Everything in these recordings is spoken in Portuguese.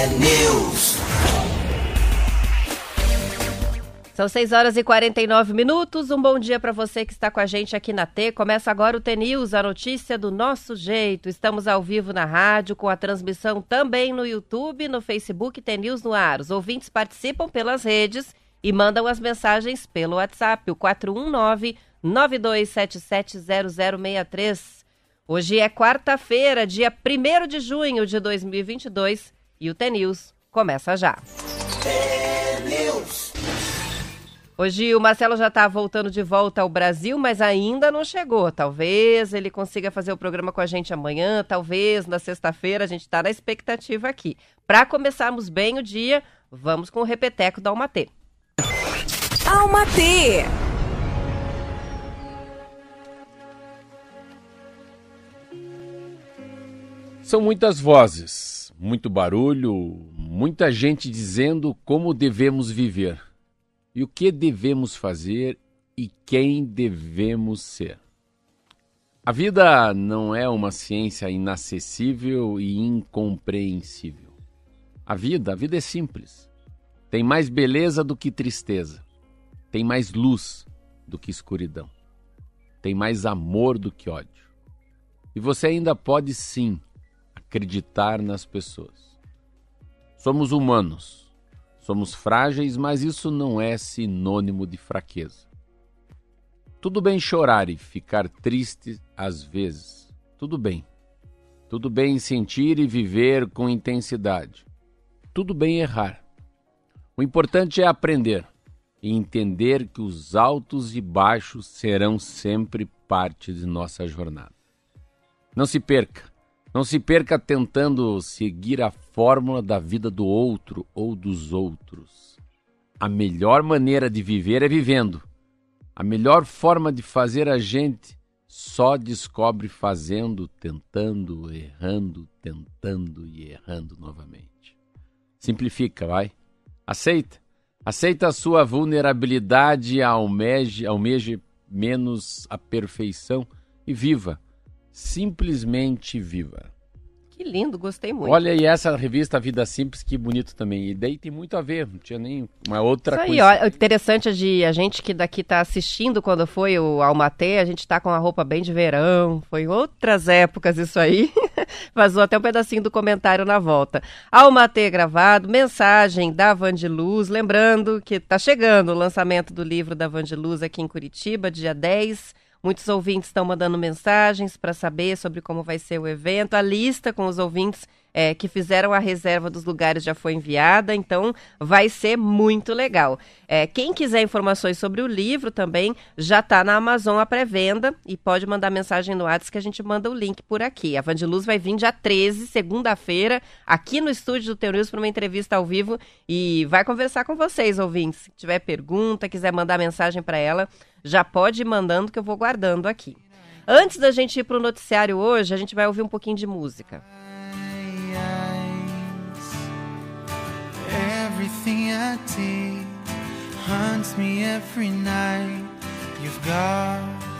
T-News. São 6 horas e 49 minutos. Um bom dia para você que está com a gente aqui na T. Começa agora o T-News, a notícia do nosso jeito. Estamos ao vivo na rádio, com a transmissão também no YouTube, no Facebook T-News no ar. Os ouvintes participam pelas redes e mandam as mensagens pelo WhatsApp, o 419 92770063. Hoje é quarta-feira, dia 1 de junho de 2022 e o T-News começa já. T-News. Hoje o Marcelo já está voltando de volta ao Brasil, mas ainda não chegou. Talvez ele consiga fazer o programa com a gente amanhã, talvez na sexta-feira. A gente está na expectativa aqui. Para começarmos bem o dia, vamos com o repeteco da Almatê. Almatê! São muitas vozes, muito barulho, muita gente dizendo como devemos viver e o que devemos fazer e quem devemos ser. A vida não é uma ciência inacessível e incompreensível. A vida, a vida é simples. Tem mais beleza do que tristeza. Tem mais luz do que escuridão. Tem mais amor do que ódio. E você ainda pode sim acreditar nas pessoas. Somos humanos. Somos frágeis, mas isso não é sinônimo de fraqueza. Tudo bem chorar e ficar triste às vezes. Tudo bem. Tudo bem sentir e viver com intensidade. Tudo bem errar. O importante é aprender e entender que os altos e baixos serão sempre parte de nossa jornada. Não se perca. Não se perca tentando seguir a fórmula da vida do outro ou dos outros. A melhor maneira de viver é vivendo. A melhor forma de fazer a gente só descobre fazendo, tentando, errando, tentando e errando novamente. Simplifica, vai. Aceita. Aceita a sua vulnerabilidade almeje, almeje menos a perfeição e viva simplesmente viva. Que lindo, gostei muito. Olha, e essa revista Vida Simples, que bonito também. E daí tem muito a ver, não tinha nem uma outra Isso aí, coisa. ó, interessante de a gente que daqui tá assistindo quando foi o Almatê, a gente tá com a roupa bem de verão, foi em outras épocas isso aí. Vazou até um pedacinho do comentário na volta. Almatê gravado, mensagem da Vandiluz, lembrando que tá chegando o lançamento do livro da Vandiluz aqui em Curitiba, dia 10 Muitos ouvintes estão mandando mensagens para saber sobre como vai ser o evento. A lista com os ouvintes é, que fizeram a reserva dos lugares já foi enviada, então vai ser muito legal. É, quem quiser informações sobre o livro também já está na Amazon a pré-venda e pode mandar mensagem no WhatsApp que a gente manda o link por aqui. A Vandiluz vai vir dia 13, segunda-feira, aqui no estúdio do Teu para uma entrevista ao vivo e vai conversar com vocês, ouvintes. Se tiver pergunta, quiser mandar mensagem para ela, já pode ir mandando que eu vou guardando aqui. Antes da gente ir para o noticiário hoje, a gente vai ouvir um pouquinho de música. Everything I did haunts me every night. You've got.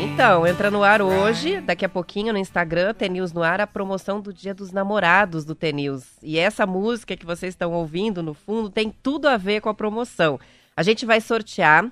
Então, entra no ar hoje, daqui a pouquinho no Instagram, TNews no ar, a promoção do Dia dos Namorados do TNews. E essa música que vocês estão ouvindo no fundo tem tudo a ver com a promoção. A gente vai sortear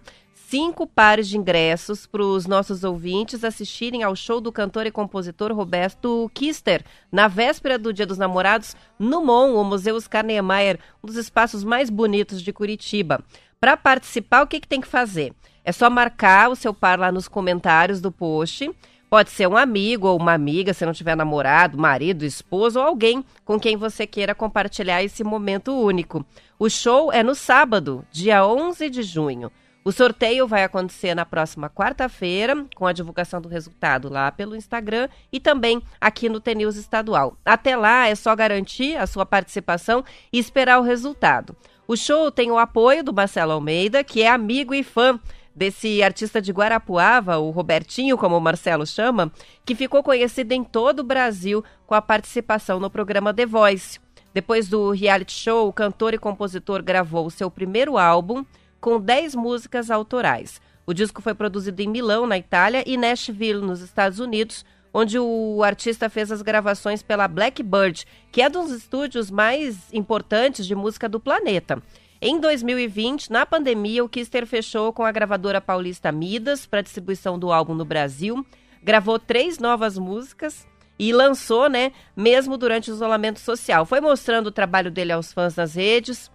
cinco pares de ingressos para os nossos ouvintes assistirem ao show do cantor e compositor Roberto Kister, na véspera do Dia dos Namorados, no MON, o Museu Oscar Niemeyer, um dos espaços mais bonitos de Curitiba. Para participar, o que, que tem que fazer? É só marcar o seu par lá nos comentários do post. Pode ser um amigo ou uma amiga, se não tiver namorado, marido, esposo ou alguém com quem você queira compartilhar esse momento único. O show é no sábado, dia 11 de junho. O sorteio vai acontecer na próxima quarta-feira, com a divulgação do resultado lá pelo Instagram e também aqui no TNews Estadual. Até lá é só garantir a sua participação e esperar o resultado. O show tem o apoio do Marcelo Almeida, que é amigo e fã desse artista de Guarapuava, o Robertinho, como o Marcelo chama, que ficou conhecido em todo o Brasil com a participação no programa The Voice. Depois do reality show, o cantor e compositor gravou o seu primeiro álbum, com 10 músicas autorais. O disco foi produzido em Milão, na Itália, e Nashville, nos Estados Unidos, onde o artista fez as gravações pela Blackbird, que é um dos estúdios mais importantes de música do planeta. Em 2020, na pandemia, o Kister fechou com a gravadora paulista Midas para distribuição do álbum no Brasil, gravou três novas músicas e lançou, né, mesmo durante o isolamento social. Foi mostrando o trabalho dele aos fãs nas redes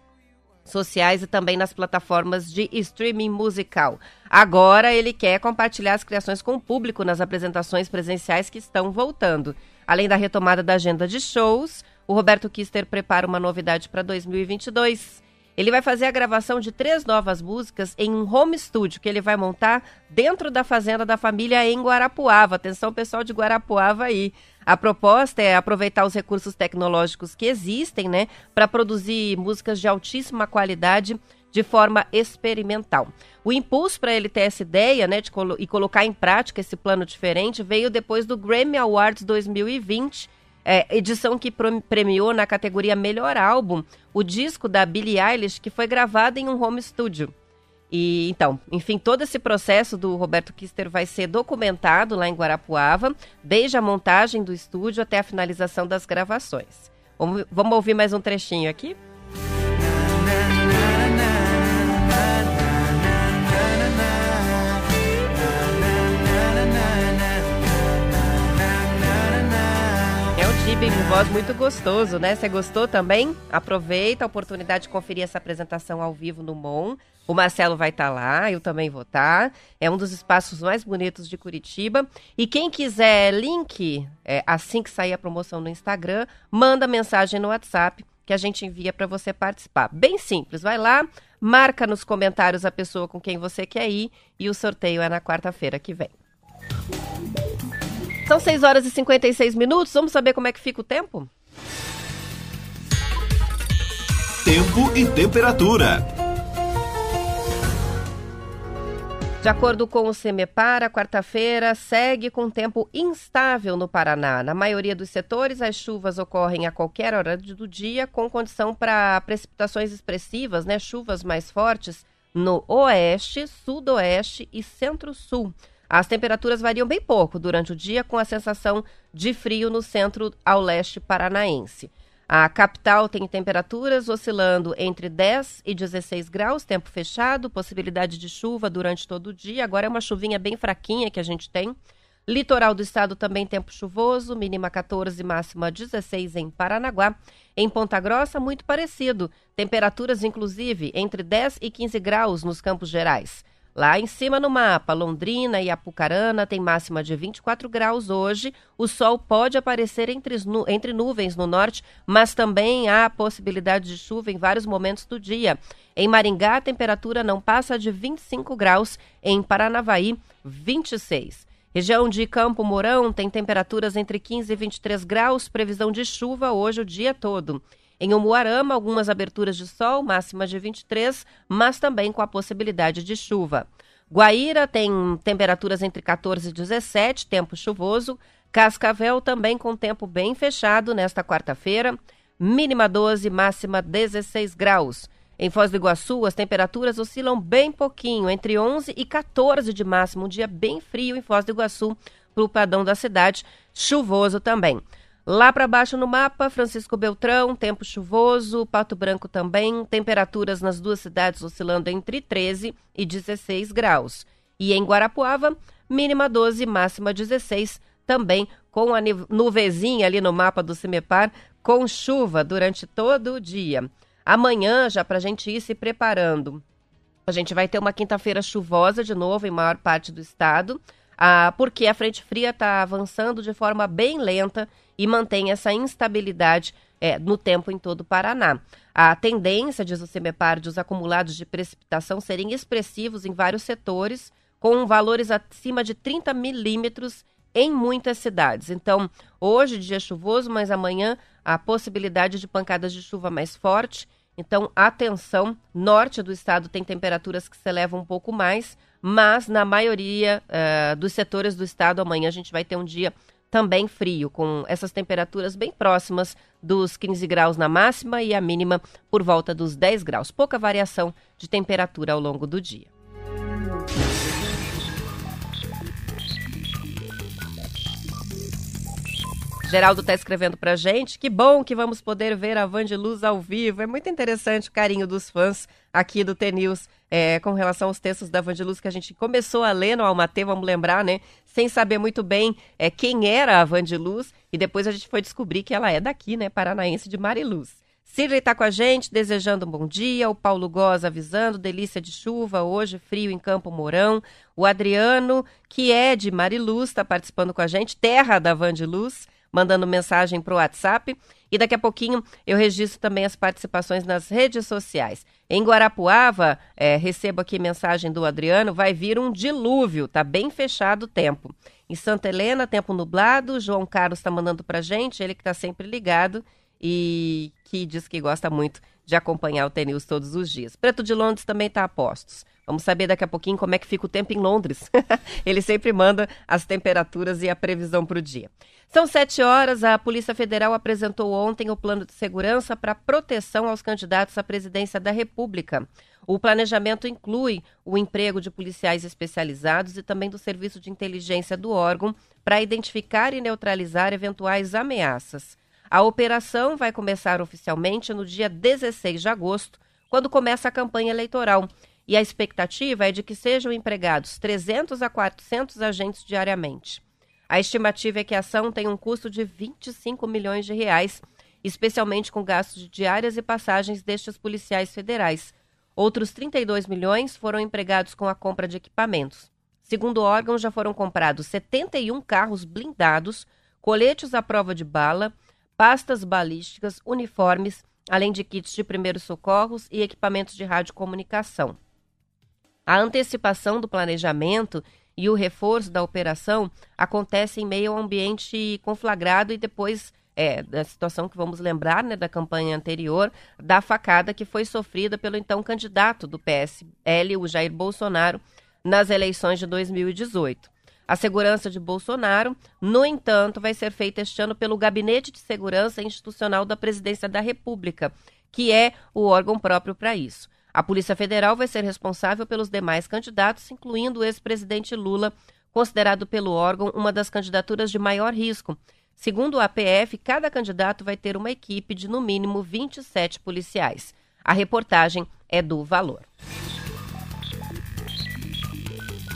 sociais e também nas plataformas de streaming musical. Agora ele quer compartilhar as criações com o público nas apresentações presenciais que estão voltando. Além da retomada da agenda de shows, o Roberto Kister prepara uma novidade para 2022. Ele vai fazer a gravação de três novas músicas em um home studio que ele vai montar dentro da fazenda da família em Guarapuava. Atenção, pessoal de Guarapuava aí. A proposta é aproveitar os recursos tecnológicos que existem, né, para produzir músicas de altíssima qualidade de forma experimental. O impulso para ele ter essa ideia, né, de colo e colocar em prática esse plano diferente veio depois do Grammy Awards 2020 é, edição que premiou na categoria Melhor Álbum o disco da Billie Eilish, que foi gravado em um home studio. E então, enfim, todo esse processo do Roberto Kister vai ser documentado lá em Guarapuava, desde a montagem do estúdio até a finalização das gravações. Vamos, vamos ouvir mais um trechinho aqui? Tibi, voz muito gostoso, né? Você gostou também? Aproveita a oportunidade de conferir essa apresentação ao vivo no MON. O Marcelo vai estar tá lá, eu também vou estar. Tá. É um dos espaços mais bonitos de Curitiba. E quem quiser link, é, assim que sair a promoção no Instagram, manda mensagem no WhatsApp que a gente envia para você participar. Bem simples, vai lá, marca nos comentários a pessoa com quem você quer ir e o sorteio é na quarta-feira que vem. São 6 horas e 56 minutos. Vamos saber como é que fica o tempo? Tempo e temperatura. De acordo com o CEMEPAR, a quarta-feira segue com tempo instável no Paraná. Na maioria dos setores, as chuvas ocorrem a qualquer hora do dia, com condição para precipitações expressivas, né? Chuvas mais fortes no oeste, sudoeste e centro-sul. As temperaturas variam bem pouco durante o dia, com a sensação de frio no centro ao leste paranaense. A capital tem temperaturas oscilando entre 10 e 16 graus, tempo fechado, possibilidade de chuva durante todo o dia. Agora é uma chuvinha bem fraquinha que a gente tem. Litoral do estado também tempo chuvoso, mínima 14, máxima 16 em Paranaguá. Em Ponta Grossa, muito parecido. Temperaturas, inclusive, entre 10 e 15 graus nos Campos Gerais. Lá em cima no mapa, Londrina e Apucarana tem máxima de 24 graus hoje. O sol pode aparecer entre, entre nuvens no norte, mas também há possibilidade de chuva em vários momentos do dia. Em Maringá, a temperatura não passa de 25 graus. Em Paranavaí, 26. Região de Campo Mourão tem temperaturas entre 15 e 23 graus, previsão de chuva hoje o dia todo. Em Umuarama, algumas aberturas de sol, máxima de 23, mas também com a possibilidade de chuva. Guaíra tem temperaturas entre 14 e 17, tempo chuvoso. Cascavel também com tempo bem fechado nesta quarta-feira, mínima 12, máxima 16 graus. Em Foz do Iguaçu, as temperaturas oscilam bem pouquinho, entre 11 e 14 de máximo, um dia bem frio em Foz do Iguaçu, para o padrão da cidade, chuvoso também. Lá para baixo no mapa, Francisco Beltrão, tempo chuvoso, Pato Branco também, temperaturas nas duas cidades oscilando entre 13 e 16 graus. E em Guarapuava, mínima 12, máxima 16, também com a nuvezinha ali no mapa do Cimepar, com chuva durante todo o dia. Amanhã, já para a gente ir se preparando, a gente vai ter uma quinta-feira chuvosa de novo em maior parte do estado, ah, porque a frente fria está avançando de forma bem lenta e mantém essa instabilidade é, no tempo em todo o Paraná. A tendência, diz o CEMEPAR, de os acumulados de precipitação serem expressivos em vários setores, com valores acima de 30 milímetros em muitas cidades. Então, hoje, dia chuvoso, mas amanhã a possibilidade de pancadas de chuva mais forte. Então, atenção, norte do estado tem temperaturas que se elevam um pouco mais, mas na maioria uh, dos setores do estado, amanhã a gente vai ter um dia também frio, com essas temperaturas bem próximas dos 15 graus na máxima e a mínima por volta dos 10 graus. Pouca variação de temperatura ao longo do dia. Geraldo está escrevendo pra gente. Que bom que vamos poder ver a Van de Luz ao vivo. É muito interessante o carinho dos fãs aqui do T-News é, com relação aos textos da Van de Luz que a gente começou a ler no Almatê, vamos lembrar, né? Sem saber muito bem é, quem era a Van de Luz. E depois a gente foi descobrir que ela é daqui, né? Paranaense de Mariluz. Cirley está com a gente, desejando um bom dia. O Paulo Goz avisando, delícia de chuva hoje, frio em Campo Mourão. O Adriano, que é de Mariluz, está participando com a gente, terra da Van de Luz mandando mensagem para o WhatsApp. E daqui a pouquinho eu registro também as participações nas redes sociais. Em Guarapuava, é, recebo aqui mensagem do Adriano, vai vir um dilúvio, tá bem fechado o tempo. Em Santa Helena, tempo nublado, João Carlos está mandando para gente, ele que está sempre ligado e que diz que gosta muito de acompanhar o TNews todos os dias. Preto de Londres também está a postos. Vamos saber daqui a pouquinho como é que fica o tempo em Londres. Ele sempre manda as temperaturas e a previsão para o dia. São sete horas. A Polícia Federal apresentou ontem o plano de segurança para proteção aos candidatos à presidência da República. O planejamento inclui o emprego de policiais especializados e também do serviço de inteligência do órgão para identificar e neutralizar eventuais ameaças. A operação vai começar oficialmente no dia 16 de agosto, quando começa a campanha eleitoral e a expectativa é de que sejam empregados 300 a 400 agentes diariamente. A estimativa é que a ação tem um custo de 25 milhões de reais, especialmente com gastos de diárias e passagens destes policiais federais. Outros 32 milhões foram empregados com a compra de equipamentos. Segundo o órgão, já foram comprados 71 carros blindados, coletes à prova de bala, pastas balísticas, uniformes, além de kits de primeiros socorros e equipamentos de radiocomunicação. A antecipação do planejamento e o reforço da operação acontece em meio ao ambiente conflagrado e depois é, da situação que vamos lembrar né, da campanha anterior, da facada que foi sofrida pelo então candidato do PSL, o Jair Bolsonaro, nas eleições de 2018. A segurança de Bolsonaro, no entanto, vai ser feita este ano pelo Gabinete de Segurança Institucional da Presidência da República, que é o órgão próprio para isso. A Polícia Federal vai ser responsável pelos demais candidatos, incluindo o ex-presidente Lula, considerado pelo órgão uma das candidaturas de maior risco. Segundo o APF, cada candidato vai ter uma equipe de no mínimo 27 policiais. A reportagem é do Valor.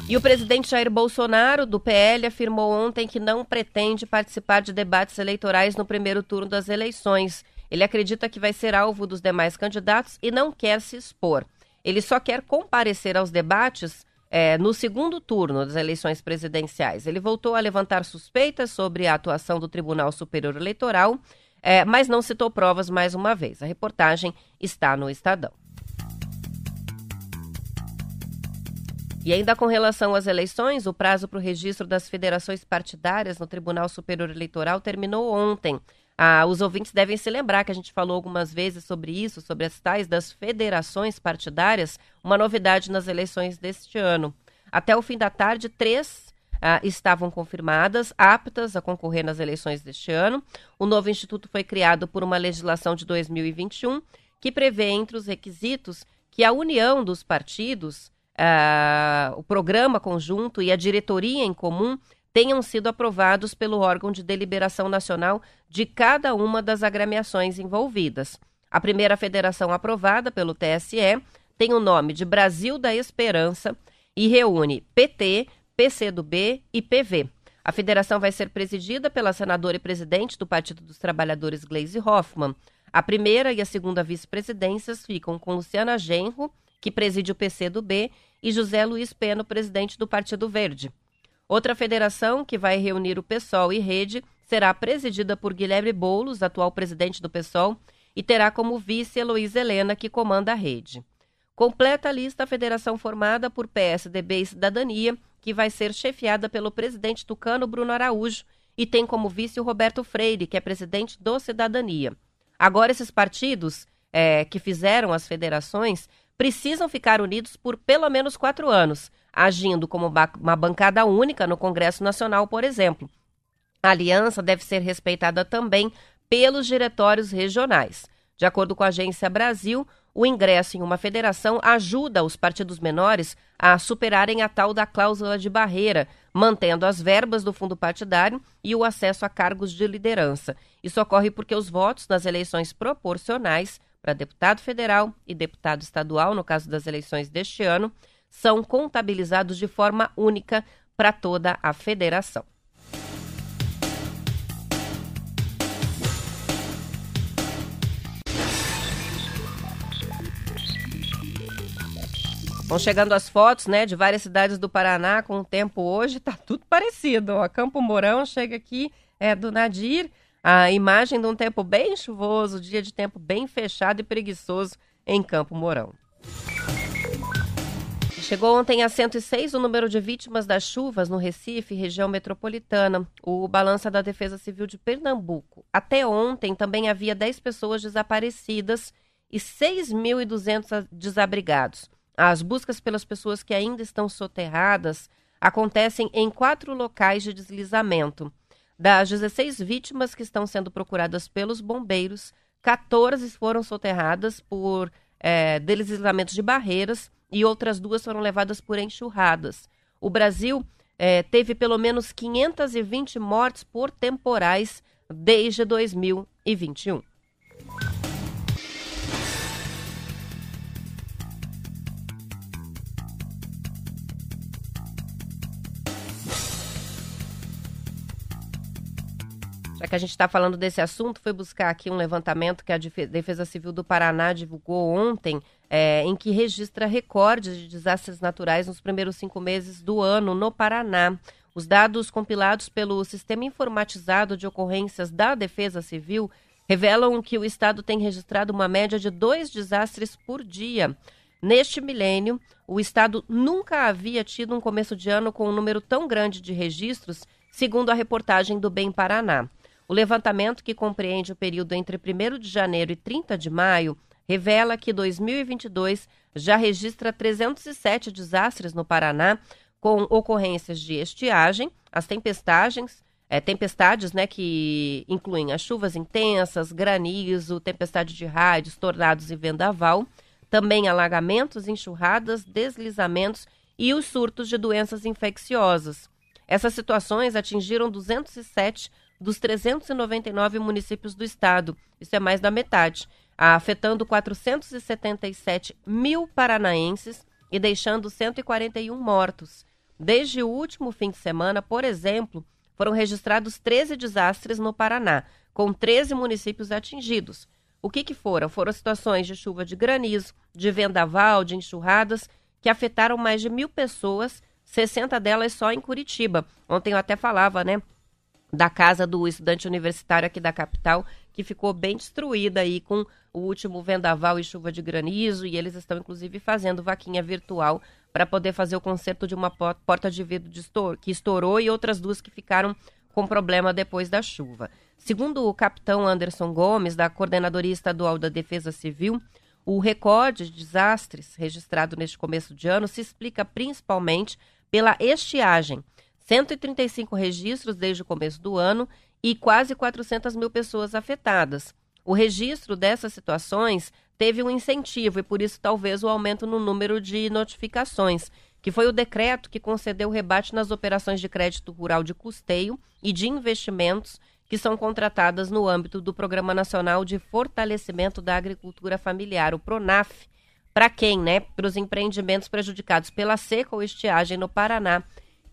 E o presidente Jair Bolsonaro, do PL, afirmou ontem que não pretende participar de debates eleitorais no primeiro turno das eleições. Ele acredita que vai ser alvo dos demais candidatos e não quer se expor. Ele só quer comparecer aos debates é, no segundo turno das eleições presidenciais. Ele voltou a levantar suspeitas sobre a atuação do Tribunal Superior Eleitoral, é, mas não citou provas mais uma vez. A reportagem está no Estadão. E ainda com relação às eleições, o prazo para o registro das federações partidárias no Tribunal Superior Eleitoral terminou ontem. Ah, os ouvintes devem se lembrar que a gente falou algumas vezes sobre isso, sobre as tais das federações partidárias, uma novidade nas eleições deste ano. Até o fim da tarde, três ah, estavam confirmadas, aptas a concorrer nas eleições deste ano. O novo instituto foi criado por uma legislação de 2021 que prevê entre os requisitos que a união dos partidos, ah, o programa conjunto e a diretoria em comum tenham sido aprovados pelo órgão de deliberação nacional de cada uma das agremiações envolvidas. A primeira federação aprovada pelo TSE tem o nome de Brasil da Esperança e reúne PT, PCdoB e PV. A federação vai ser presidida pela senadora e presidente do Partido dos Trabalhadores, Gleisi Hoffmann. A primeira e a segunda vice-presidências ficam com Luciana Genro, que preside o PCdoB, e José Luiz Peno, presidente do Partido Verde. Outra federação, que vai reunir o PSOL e Rede, será presidida por Guilherme Boulos, atual presidente do PSOL, e terá como vice Heloísa Helena, que comanda a rede. Completa a lista a federação formada por PSDB e Cidadania, que vai ser chefiada pelo presidente tucano Bruno Araújo, e tem como vice o Roberto Freire, que é presidente do Cidadania. Agora, esses partidos é, que fizeram as federações precisam ficar unidos por pelo menos quatro anos, agindo como uma bancada única no Congresso Nacional, por exemplo. A aliança deve ser respeitada também pelos diretórios regionais. De acordo com a Agência Brasil, o ingresso em uma federação ajuda os partidos menores a superarem a tal da cláusula de barreira, mantendo as verbas do fundo partidário e o acesso a cargos de liderança. Isso ocorre porque os votos nas eleições proporcionais para deputado federal e deputado estadual, no caso das eleições deste ano, são contabilizados de forma única para toda a federação. Vão chegando as fotos, né, de várias cidades do Paraná com o tempo hoje, tá tudo parecido. Ó, Campo Mourão chega aqui, é do Nadir, a imagem de um tempo bem chuvoso, dia de tempo bem fechado e preguiçoso em Campo Mourão. Chegou ontem a 106 o número de vítimas das chuvas no Recife, região metropolitana. O balança da Defesa Civil de Pernambuco. Até ontem também havia 10 pessoas desaparecidas e 6.200 desabrigados. As buscas pelas pessoas que ainda estão soterradas acontecem em quatro locais de deslizamento. Das 16 vítimas que estão sendo procuradas pelos bombeiros, 14 foram soterradas por é, deslizamentos de barreiras e outras duas foram levadas por enxurradas. O Brasil é, teve pelo menos 520 mortes por temporais desde 2021. Já que a gente está falando desse assunto, foi buscar aqui um levantamento que a Defesa Civil do Paraná divulgou ontem, é, em que registra recordes de desastres naturais nos primeiros cinco meses do ano no Paraná. Os dados compilados pelo Sistema Informatizado de Ocorrências da Defesa Civil revelam que o Estado tem registrado uma média de dois desastres por dia. Neste milênio, o Estado nunca havia tido um começo de ano com um número tão grande de registros, segundo a reportagem do Bem Paraná. O levantamento, que compreende o período entre 1 de janeiro e 30 de maio, revela que 2022 já registra 307 desastres no Paraná, com ocorrências de estiagem, as tempestagens, é, tempestades né, que incluem as chuvas intensas, granizo, tempestade de raios, tornados e vendaval, também alagamentos, enxurradas, deslizamentos e os surtos de doenças infecciosas. Essas situações atingiram 207 dos 399 municípios do estado. Isso é mais da metade, afetando 477 mil paranaenses e deixando 141 mortos. Desde o último fim de semana, por exemplo, foram registrados 13 desastres no Paraná, com 13 municípios atingidos. O que, que foram? Foram situações de chuva de granizo, de vendaval, de enxurradas, que afetaram mais de mil pessoas, 60 delas só em Curitiba. Ontem eu até falava, né? Da casa do estudante universitário aqui da capital, que ficou bem destruída aí com o último vendaval e chuva de granizo, e eles estão inclusive fazendo vaquinha virtual para poder fazer o conserto de uma porta de vidro de que estourou e outras duas que ficaram com problema depois da chuva. Segundo o capitão Anderson Gomes, da Coordenadoria Estadual da Defesa Civil, o recorde de desastres registrado neste começo de ano se explica principalmente pela estiagem 135 registros desde o começo do ano e quase 400 mil pessoas afetadas. O registro dessas situações teve um incentivo e, por isso, talvez o aumento no número de notificações, que foi o decreto que concedeu rebate nas operações de crédito rural de custeio e de investimentos que são contratadas no âmbito do Programa Nacional de Fortalecimento da Agricultura Familiar, o PRONAF. Para quem, né? Para os empreendimentos prejudicados pela seca ou estiagem no Paraná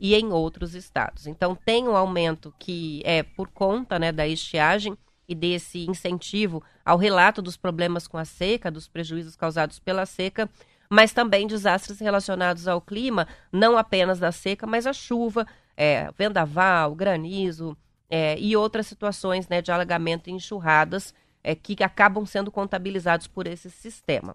e em outros estados. Então tem um aumento que é por conta né, da estiagem e desse incentivo ao relato dos problemas com a seca, dos prejuízos causados pela seca, mas também desastres relacionados ao clima, não apenas da seca, mas a chuva, é, vendaval, granizo é, e outras situações né, de alagamento e enxurradas é, que acabam sendo contabilizados por esse sistema.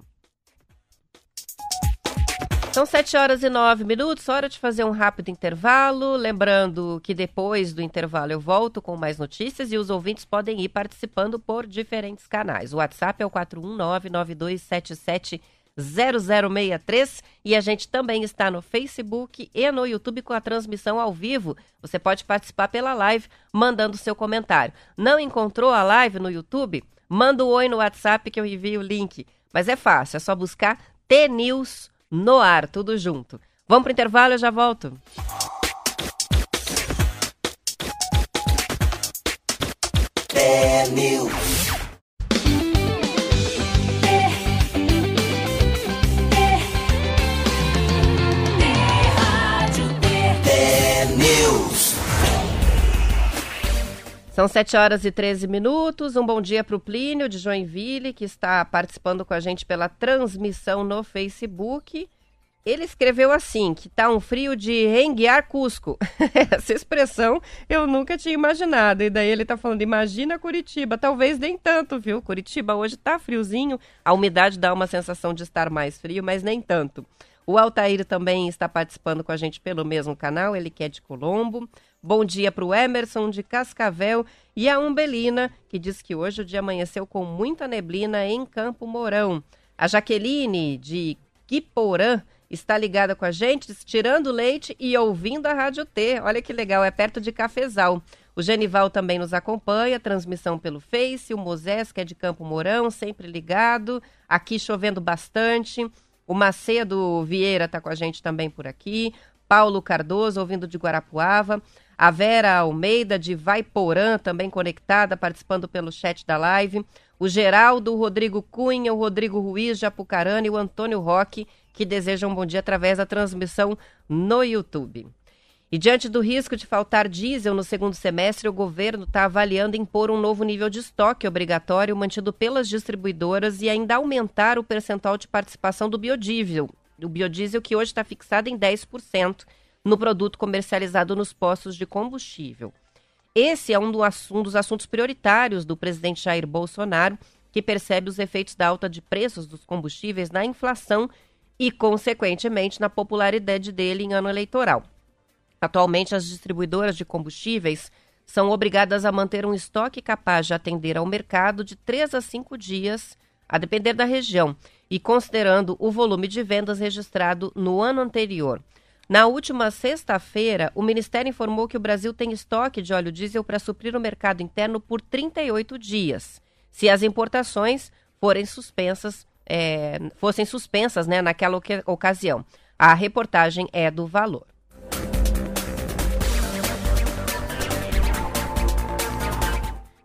São 7 horas e 9 minutos, hora de fazer um rápido intervalo. Lembrando que depois do intervalo eu volto com mais notícias e os ouvintes podem ir participando por diferentes canais. O WhatsApp é o 41992770063 e a gente também está no Facebook e no YouTube com a transmissão ao vivo. Você pode participar pela live mandando seu comentário. Não encontrou a live no YouTube? Manda um oi no WhatsApp que eu envio o link. Mas é fácil, é só buscar T-News no ar, tudo junto. Vamos pro intervalo, eu já volto. São 7 horas e 13 minutos. Um bom dia para o Plínio de Joinville, que está participando com a gente pela transmissão no Facebook. Ele escreveu assim, que tá um frio de renguear Cusco. Essa expressão eu nunca tinha imaginado. E daí ele tá falando, imagina Curitiba. Talvez nem tanto, viu? Curitiba hoje tá friozinho. A umidade dá uma sensação de estar mais frio, mas nem tanto. O Altair também está participando com a gente pelo mesmo canal, ele que é de Colombo. Bom dia para o Emerson de Cascavel e a Umbelina, que diz que hoje o dia amanheceu com muita neblina em Campo Mourão. A Jaqueline de Quiporã está ligada com a gente, tirando leite e ouvindo a Rádio T. Olha que legal, é perto de Cafezal. O Genival também nos acompanha, transmissão pelo Face, o Moisés, que é de Campo Mourão, sempre ligado. Aqui chovendo bastante. O Macedo Vieira está com a gente também por aqui. Paulo Cardoso, ouvindo de Guarapuava. A Vera Almeida, de Vaiporã, também conectada, participando pelo chat da live. O Geraldo, o Rodrigo Cunha, o Rodrigo Ruiz de Apucarana e o Antônio Roque, que desejam um bom dia através da transmissão no YouTube. E diante do risco de faltar diesel no segundo semestre, o governo está avaliando impor um novo nível de estoque obrigatório mantido pelas distribuidoras e ainda aumentar o percentual de participação do biodiesel, o biodiesel que hoje está fixado em 10% no produto comercializado nos postos de combustível. Esse é um, do, um dos assuntos prioritários do presidente Jair Bolsonaro, que percebe os efeitos da alta de preços dos combustíveis na inflação e, consequentemente, na popularidade dele em ano eleitoral. Atualmente, as distribuidoras de combustíveis são obrigadas a manter um estoque capaz de atender ao mercado de 3 a 5 dias, a depender da região, e considerando o volume de vendas registrado no ano anterior. Na última sexta-feira, o Ministério informou que o Brasil tem estoque de óleo diesel para suprir o mercado interno por 38 dias, se as importações forem suspensas, é, fossem suspensas né, naquela ocasião. A reportagem é do valor.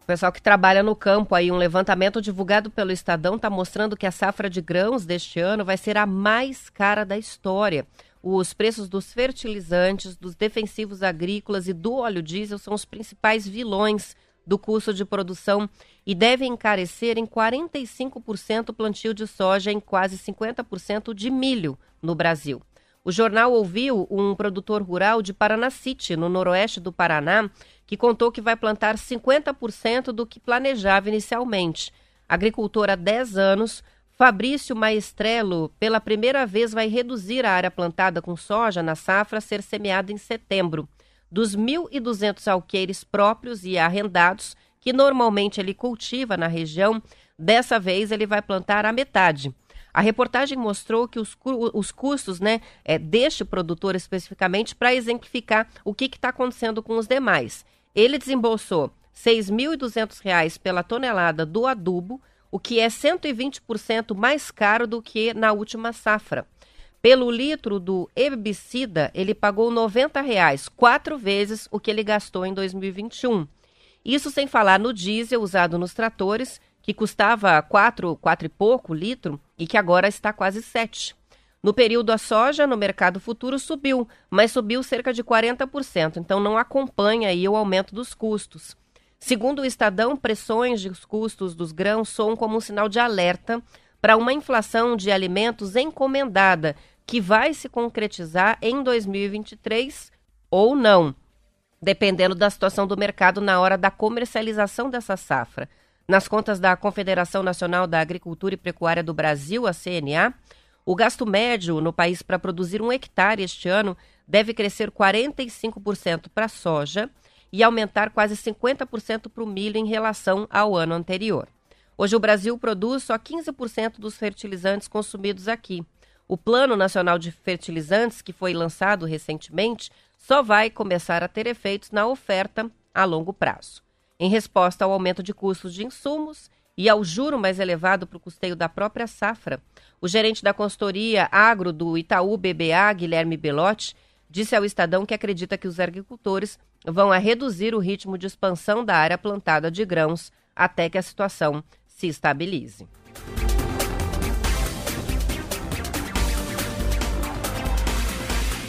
O pessoal que trabalha no campo aí, um levantamento divulgado pelo Estadão está mostrando que a safra de grãos deste ano vai ser a mais cara da história. Os preços dos fertilizantes, dos defensivos agrícolas e do óleo diesel são os principais vilões do custo de produção e devem encarecer em 45% o plantio de soja e em quase 50% de milho no Brasil. O jornal ouviu um produtor rural de Paranacite, no noroeste do Paraná, que contou que vai plantar 50% do que planejava inicialmente. Agricultor há 10 anos, Fabrício Maestrello, pela primeira vez, vai reduzir a área plantada com soja na safra a ser semeada em setembro. Dos 1.200 alqueires próprios e arrendados, que normalmente ele cultiva na região, dessa vez ele vai plantar a metade. A reportagem mostrou que os, os custos né, é, deste produtor especificamente para exemplificar o que está acontecendo com os demais. Ele desembolsou R$ 6.200 pela tonelada do adubo, o que é 120% mais caro do que na última safra. Pelo litro do herbicida, ele pagou 90 reais, quatro vezes o que ele gastou em 2021. Isso sem falar no diesel usado nos tratores, que custava quatro, quatro e pouco litro e que agora está quase sete. No período a soja no mercado futuro subiu, mas subiu cerca de 40%, então não acompanha aí o aumento dos custos. Segundo o Estadão, pressões dos custos dos grãos soam como um sinal de alerta para uma inflação de alimentos encomendada que vai se concretizar em 2023 ou não, dependendo da situação do mercado na hora da comercialização dessa safra. Nas contas da Confederação Nacional da Agricultura e Pecuária do Brasil, a CNA, o gasto médio no país para produzir um hectare este ano deve crescer 45% para soja e aumentar quase 50% para o milho em relação ao ano anterior. Hoje, o Brasil produz só 15% dos fertilizantes consumidos aqui. O Plano Nacional de Fertilizantes, que foi lançado recentemente, só vai começar a ter efeitos na oferta a longo prazo. Em resposta ao aumento de custos de insumos e ao juro mais elevado para o custeio da própria safra. O gerente da consultoria agro do Itaú BBA, Guilherme Belotti, disse ao Estadão que acredita que os agricultores vão a reduzir o ritmo de expansão da área plantada de grãos até que a situação se estabilize.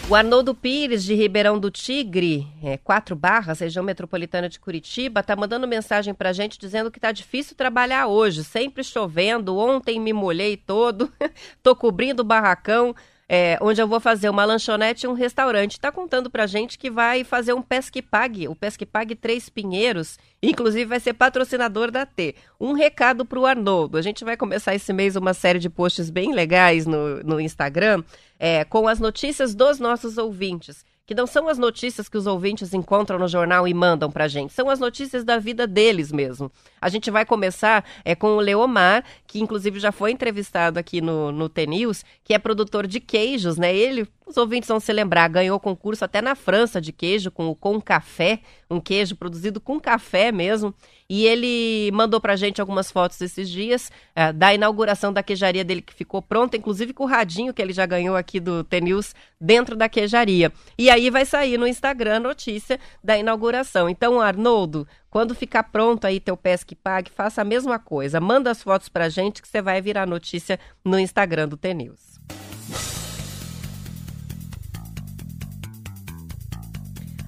O Arnoldo Pires, de Ribeirão do Tigre, é, 4 barras, região metropolitana de Curitiba, está mandando mensagem para a gente dizendo que está difícil trabalhar hoje, sempre chovendo. Ontem me molhei todo, tô cobrindo o barracão é, onde eu vou fazer uma lanchonete e um restaurante. Está contando pra gente que vai fazer um Pesque Pague, o Pesque Pague Três Pinheiros, inclusive vai ser patrocinador da T. Um recado pro Arnoldo. A gente vai começar esse mês uma série de posts bem legais no, no Instagram é, com as notícias dos nossos ouvintes que não são as notícias que os ouvintes encontram no jornal e mandam pra gente, são as notícias da vida deles mesmo. A gente vai começar é, com o Leomar, que inclusive já foi entrevistado aqui no, no T-News, que é produtor de queijos, né? Ele, os ouvintes vão se lembrar, ganhou concurso até na França de queijo, com o Com Café, um queijo produzido com café mesmo. E ele mandou pra gente algumas fotos esses dias é, da inauguração da queijaria dele que ficou pronta, inclusive com o radinho que ele já ganhou aqui do T-News dentro da queijaria. E aí vai sair no Instagram a notícia da inauguração. Então, Arnoldo, quando ficar pronto aí teu Pesque Pague, faça a mesma coisa. Manda as fotos pra gente que você vai virar notícia no Instagram do T-News.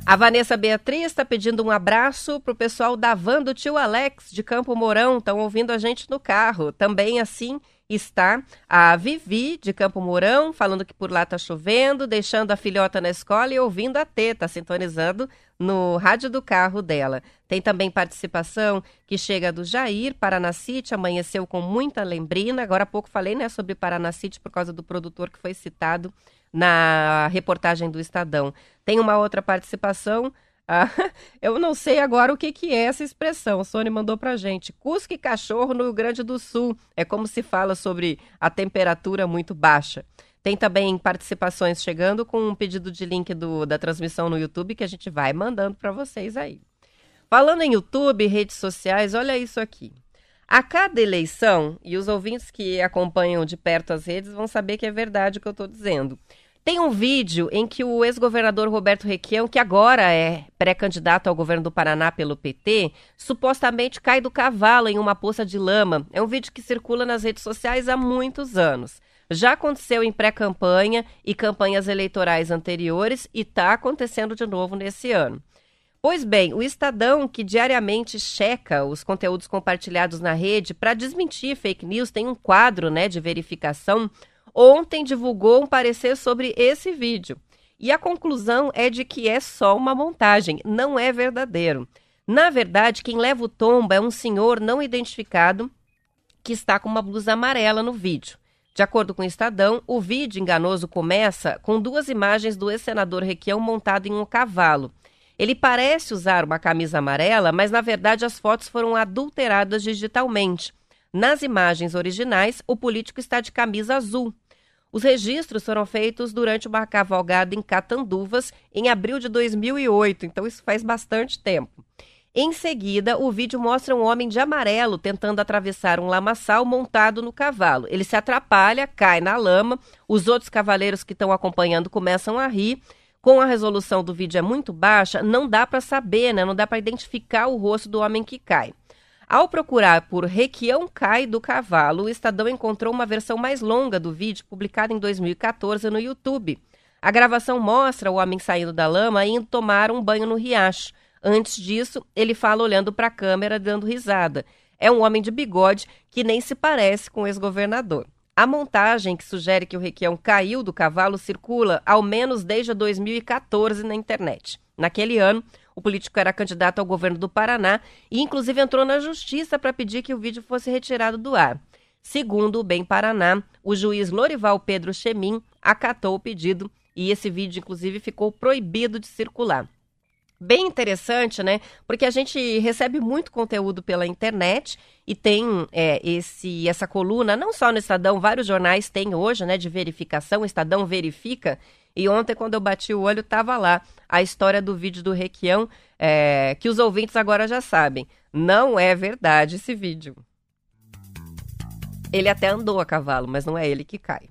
A Vanessa Beatriz está pedindo um abraço para o pessoal da van do tio Alex, de Campo Mourão. Estão ouvindo a gente no carro. Também assim está a Vivi, de Campo Mourão, falando que por lá está chovendo, deixando a filhota na escola e ouvindo a T, está sintonizando no rádio do carro dela. Tem também participação que chega do Jair, Paranacite, amanheceu com muita lembrina. Agora há pouco falei né, sobre Paranacite por causa do produtor que foi citado na reportagem do Estadão. Tem uma outra participação. Ah, eu não sei agora o que, que é essa expressão. O Sônia mandou pra gente. Cusque cachorro no Rio Grande do Sul. É como se fala sobre a temperatura muito baixa. Tem também participações chegando com um pedido de link do, da transmissão no YouTube que a gente vai mandando para vocês aí. Falando em YouTube, redes sociais, olha isso aqui. A cada eleição, e os ouvintes que acompanham de perto as redes vão saber que é verdade o que eu estou dizendo. Tem um vídeo em que o ex-governador Roberto Requião, que agora é pré-candidato ao governo do Paraná pelo PT, supostamente cai do cavalo em uma poça de lama. É um vídeo que circula nas redes sociais há muitos anos. Já aconteceu em pré-campanha e campanhas eleitorais anteriores e está acontecendo de novo nesse ano. Pois bem, o Estadão, que diariamente checa os conteúdos compartilhados na rede para desmentir fake news, tem um quadro né, de verificação ontem divulgou um parecer sobre esse vídeo. E a conclusão é de que é só uma montagem, não é verdadeiro. Na verdade, quem leva o tombo é um senhor não identificado que está com uma blusa amarela no vídeo. De acordo com o Estadão, o vídeo enganoso começa com duas imagens do ex-senador Requião montado em um cavalo. Ele parece usar uma camisa amarela, mas na verdade as fotos foram adulteradas digitalmente. Nas imagens originais, o político está de camisa azul. Os registros foram feitos durante uma cavalgada em Catanduvas em abril de 2008, então isso faz bastante tempo. Em seguida, o vídeo mostra um homem de amarelo tentando atravessar um lamaçal montado no cavalo. Ele se atrapalha, cai na lama, os outros cavaleiros que estão acompanhando começam a rir. Com a resolução do vídeo é muito baixa, não dá para saber, né? Não dá para identificar o rosto do homem que cai. Ao procurar por Requião Cai do Cavalo, o Estadão encontrou uma versão mais longa do vídeo, publicada em 2014 no YouTube. A gravação mostra o homem saindo da lama e indo tomar um banho no riacho. Antes disso, ele fala olhando para a câmera, dando risada. É um homem de bigode que nem se parece com o ex-governador. A montagem que sugere que o Requião caiu do cavalo circula ao menos desde 2014 na internet. Naquele ano, o político era candidato ao governo do Paraná e, inclusive, entrou na justiça para pedir que o vídeo fosse retirado do ar. Segundo o Bem Paraná, o juiz Lorival Pedro Chemin acatou o pedido e esse vídeo, inclusive, ficou proibido de circular. Bem interessante, né? Porque a gente recebe muito conteúdo pela internet e tem é, esse essa coluna, não só no Estadão, vários jornais têm hoje, né, de verificação, o Estadão verifica. E ontem, quando eu bati o olho, estava lá a história do vídeo do Requião, é, que os ouvintes agora já sabem. Não é verdade esse vídeo. Ele até andou a cavalo, mas não é ele que cai.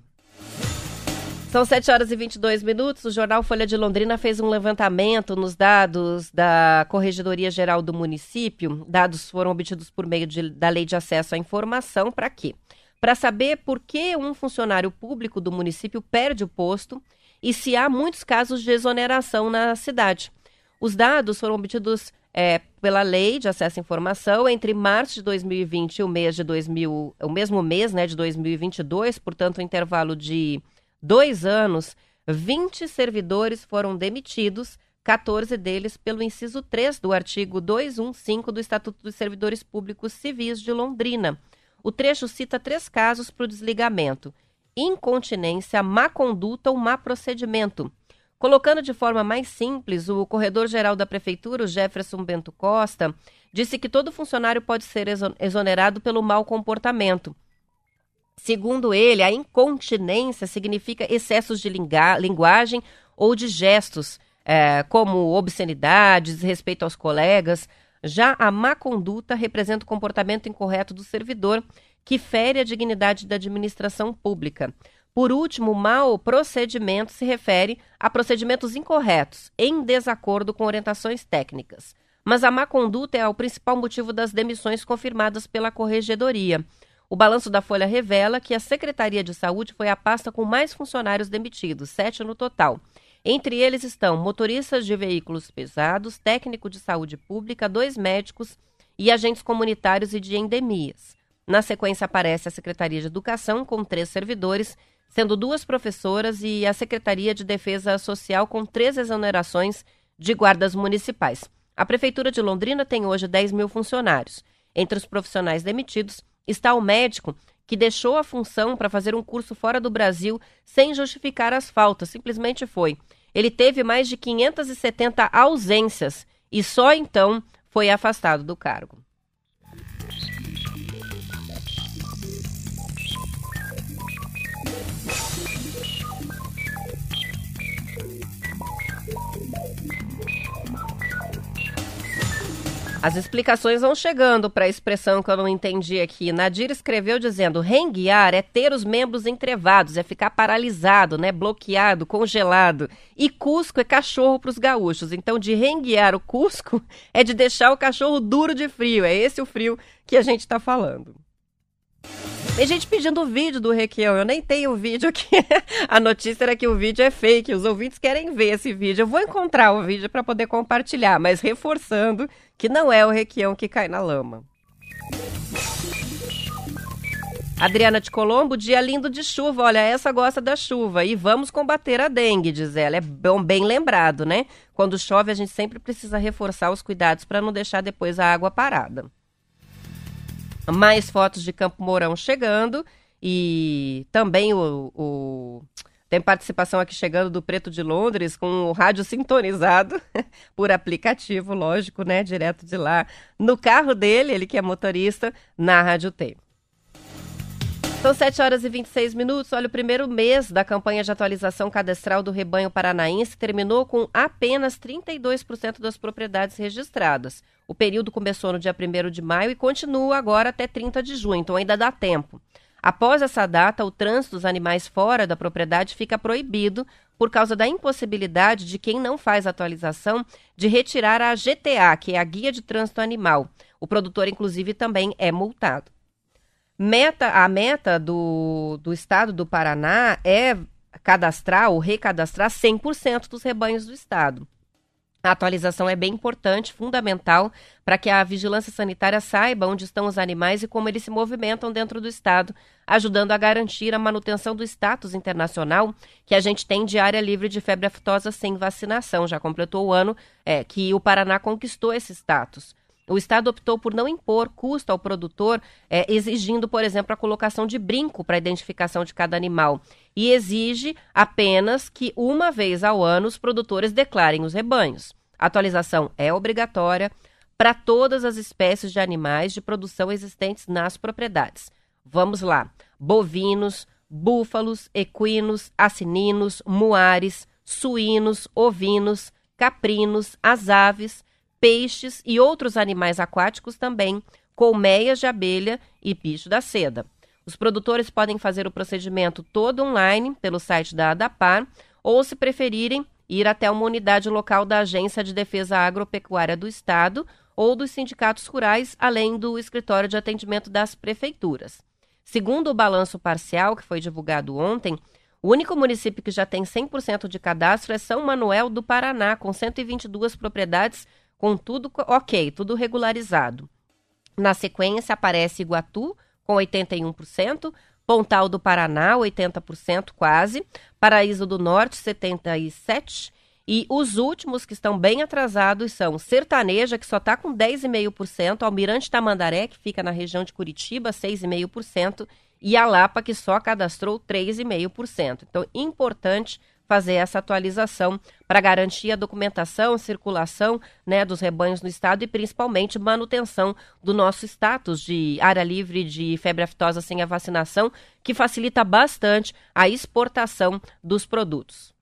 São 7 horas e 22 minutos. O jornal Folha de Londrina fez um levantamento nos dados da Corregedoria Geral do município. Dados foram obtidos por meio de, da Lei de Acesso à Informação. Para quê? Para saber por que um funcionário público do município perde o posto e se há muitos casos de exoneração na cidade. Os dados foram obtidos é, pela Lei de Acesso à Informação entre março de 2020 e o mês de 2000, o mesmo mês, né, de 2022, portanto, um intervalo de dois anos, 20 servidores foram demitidos, 14 deles pelo inciso 3 do artigo 215 do Estatuto dos Servidores Públicos Civis de Londrina. O trecho cita três casos para o desligamento: incontinência, má conduta ou má procedimento. Colocando de forma mais simples, o corredor-geral da Prefeitura, o Jefferson Bento Costa, disse que todo funcionário pode ser exonerado pelo mau comportamento. Segundo ele, a incontinência significa excessos de linguagem ou de gestos, é, como obscenidade, desrespeito aos colegas. Já a má conduta representa o comportamento incorreto do servidor, que fere a dignidade da administração pública. Por último, mau procedimento se refere a procedimentos incorretos, em desacordo com orientações técnicas. Mas a má conduta é o principal motivo das demissões confirmadas pela Corregedoria. O balanço da Folha revela que a Secretaria de Saúde foi a pasta com mais funcionários demitidos, sete no total. Entre eles estão motoristas de veículos pesados, técnico de saúde pública, dois médicos e agentes comunitários e de endemias. Na sequência aparece a Secretaria de Educação, com três servidores, sendo duas professoras, e a Secretaria de Defesa Social, com três exonerações de guardas municipais. A Prefeitura de Londrina tem hoje 10 mil funcionários. Entre os profissionais demitidos está o médico que deixou a função para fazer um curso fora do Brasil sem justificar as faltas, simplesmente foi. Ele teve mais de 570 ausências e só então foi afastado do cargo. As explicações vão chegando para a expressão que eu não entendi aqui. Nadir escreveu dizendo: renguear é ter os membros entrevados, é ficar paralisado, né? Bloqueado, congelado. E Cusco é cachorro para os gaúchos. Então, de renguear o Cusco é de deixar o cachorro duro de frio. É esse o frio que a gente está falando. Tem gente pedindo o vídeo do Requião. Eu nem tenho o vídeo aqui. A notícia era que o vídeo é fake. Os ouvintes querem ver esse vídeo. Eu vou encontrar o vídeo para poder compartilhar, mas reforçando que não é o Requião que cai na lama. Adriana de Colombo, dia lindo de chuva. Olha, essa gosta da chuva. E vamos combater a dengue, diz ela. É bom, bem lembrado, né? Quando chove, a gente sempre precisa reforçar os cuidados para não deixar depois a água parada. Mais fotos de Campo Mourão chegando e também o, o, tem participação aqui chegando do Preto de Londres com o rádio sintonizado por aplicativo, lógico, né, direto de lá no carro dele, ele que é motorista na Rádio T. São 7 horas e 26 minutos. Olha, o primeiro mês da campanha de atualização cadastral do rebanho paranaense terminou com apenas 32% das propriedades registradas. O período começou no dia 1 de maio e continua agora até 30 de junho, então ainda dá tempo. Após essa data, o trânsito dos animais fora da propriedade fica proibido por causa da impossibilidade de quem não faz atualização de retirar a GTA, que é a Guia de Trânsito Animal. O produtor, inclusive, também é multado. Meta, a meta do, do estado do Paraná é cadastrar ou recadastrar 100% dos rebanhos do estado. A atualização é bem importante, fundamental, para que a vigilância sanitária saiba onde estão os animais e como eles se movimentam dentro do Estado, ajudando a garantir a manutenção do status internacional que a gente tem de área livre de febre aftosa sem vacinação. Já completou o ano é, que o Paraná conquistou esse status. O Estado optou por não impor custo ao produtor, é, exigindo, por exemplo, a colocação de brinco para a identificação de cada animal. E exige apenas que, uma vez ao ano, os produtores declarem os rebanhos. A atualização é obrigatória para todas as espécies de animais de produção existentes nas propriedades. Vamos lá: bovinos, búfalos, equinos, assininos, muares, suínos, ovinos, caprinos, as aves peixes e outros animais aquáticos também, colmeias de abelha e bicho da seda. Os produtores podem fazer o procedimento todo online pelo site da ADAPAR ou, se preferirem, ir até uma unidade local da Agência de Defesa Agropecuária do Estado ou dos sindicatos rurais, além do escritório de atendimento das prefeituras. Segundo o balanço parcial que foi divulgado ontem, o único município que já tem 100% de cadastro é São Manuel do Paraná, com 122 propriedades, com tudo ok, tudo regularizado. Na sequência aparece Iguatu, com 81%, Pontal do Paraná, 80% quase, Paraíso do Norte, 77%, e os últimos que estão bem atrasados são Sertaneja, que só está com 10,5%, Almirante Tamandaré, que fica na região de Curitiba, 6,5%, e a Lapa, que só cadastrou 3,5%. Então, importante fazer essa atualização para garantir a documentação, circulação né, dos rebanhos no estado e principalmente manutenção do nosso status de área livre de febre aftosa sem a vacinação, que facilita bastante a exportação dos produtos.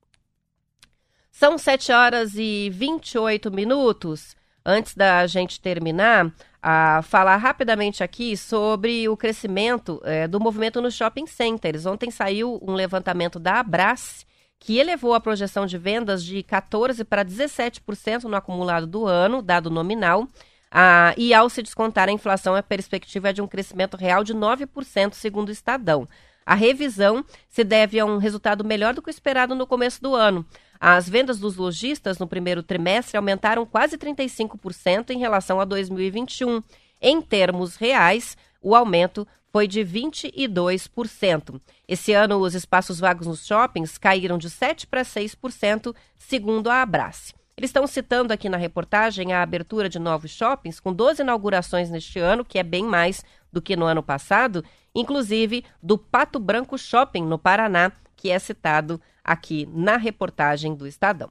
São 7 horas e 28 minutos. Antes da gente terminar, a falar rapidamente aqui sobre o crescimento é, do movimento nos shopping centers. Ontem saiu um levantamento da Abrace que elevou a projeção de vendas de 14% para 17% no acumulado do ano, dado nominal. Ah, e ao se descontar a inflação, a perspectiva é de um crescimento real de 9%, segundo o Estadão. A revisão se deve a um resultado melhor do que o esperado no começo do ano. As vendas dos lojistas no primeiro trimestre aumentaram quase 35% em relação a 2021. Em termos reais, o aumento foi de 22%. Esse ano, os espaços vagos nos shoppings caíram de 7% para 6%, segundo a Abrace. Eles estão citando aqui na reportagem a abertura de novos shoppings, com 12 inaugurações neste ano, que é bem mais do que no ano passado, inclusive do Pato Branco Shopping, no Paraná, que é citado aqui na reportagem do Estadão.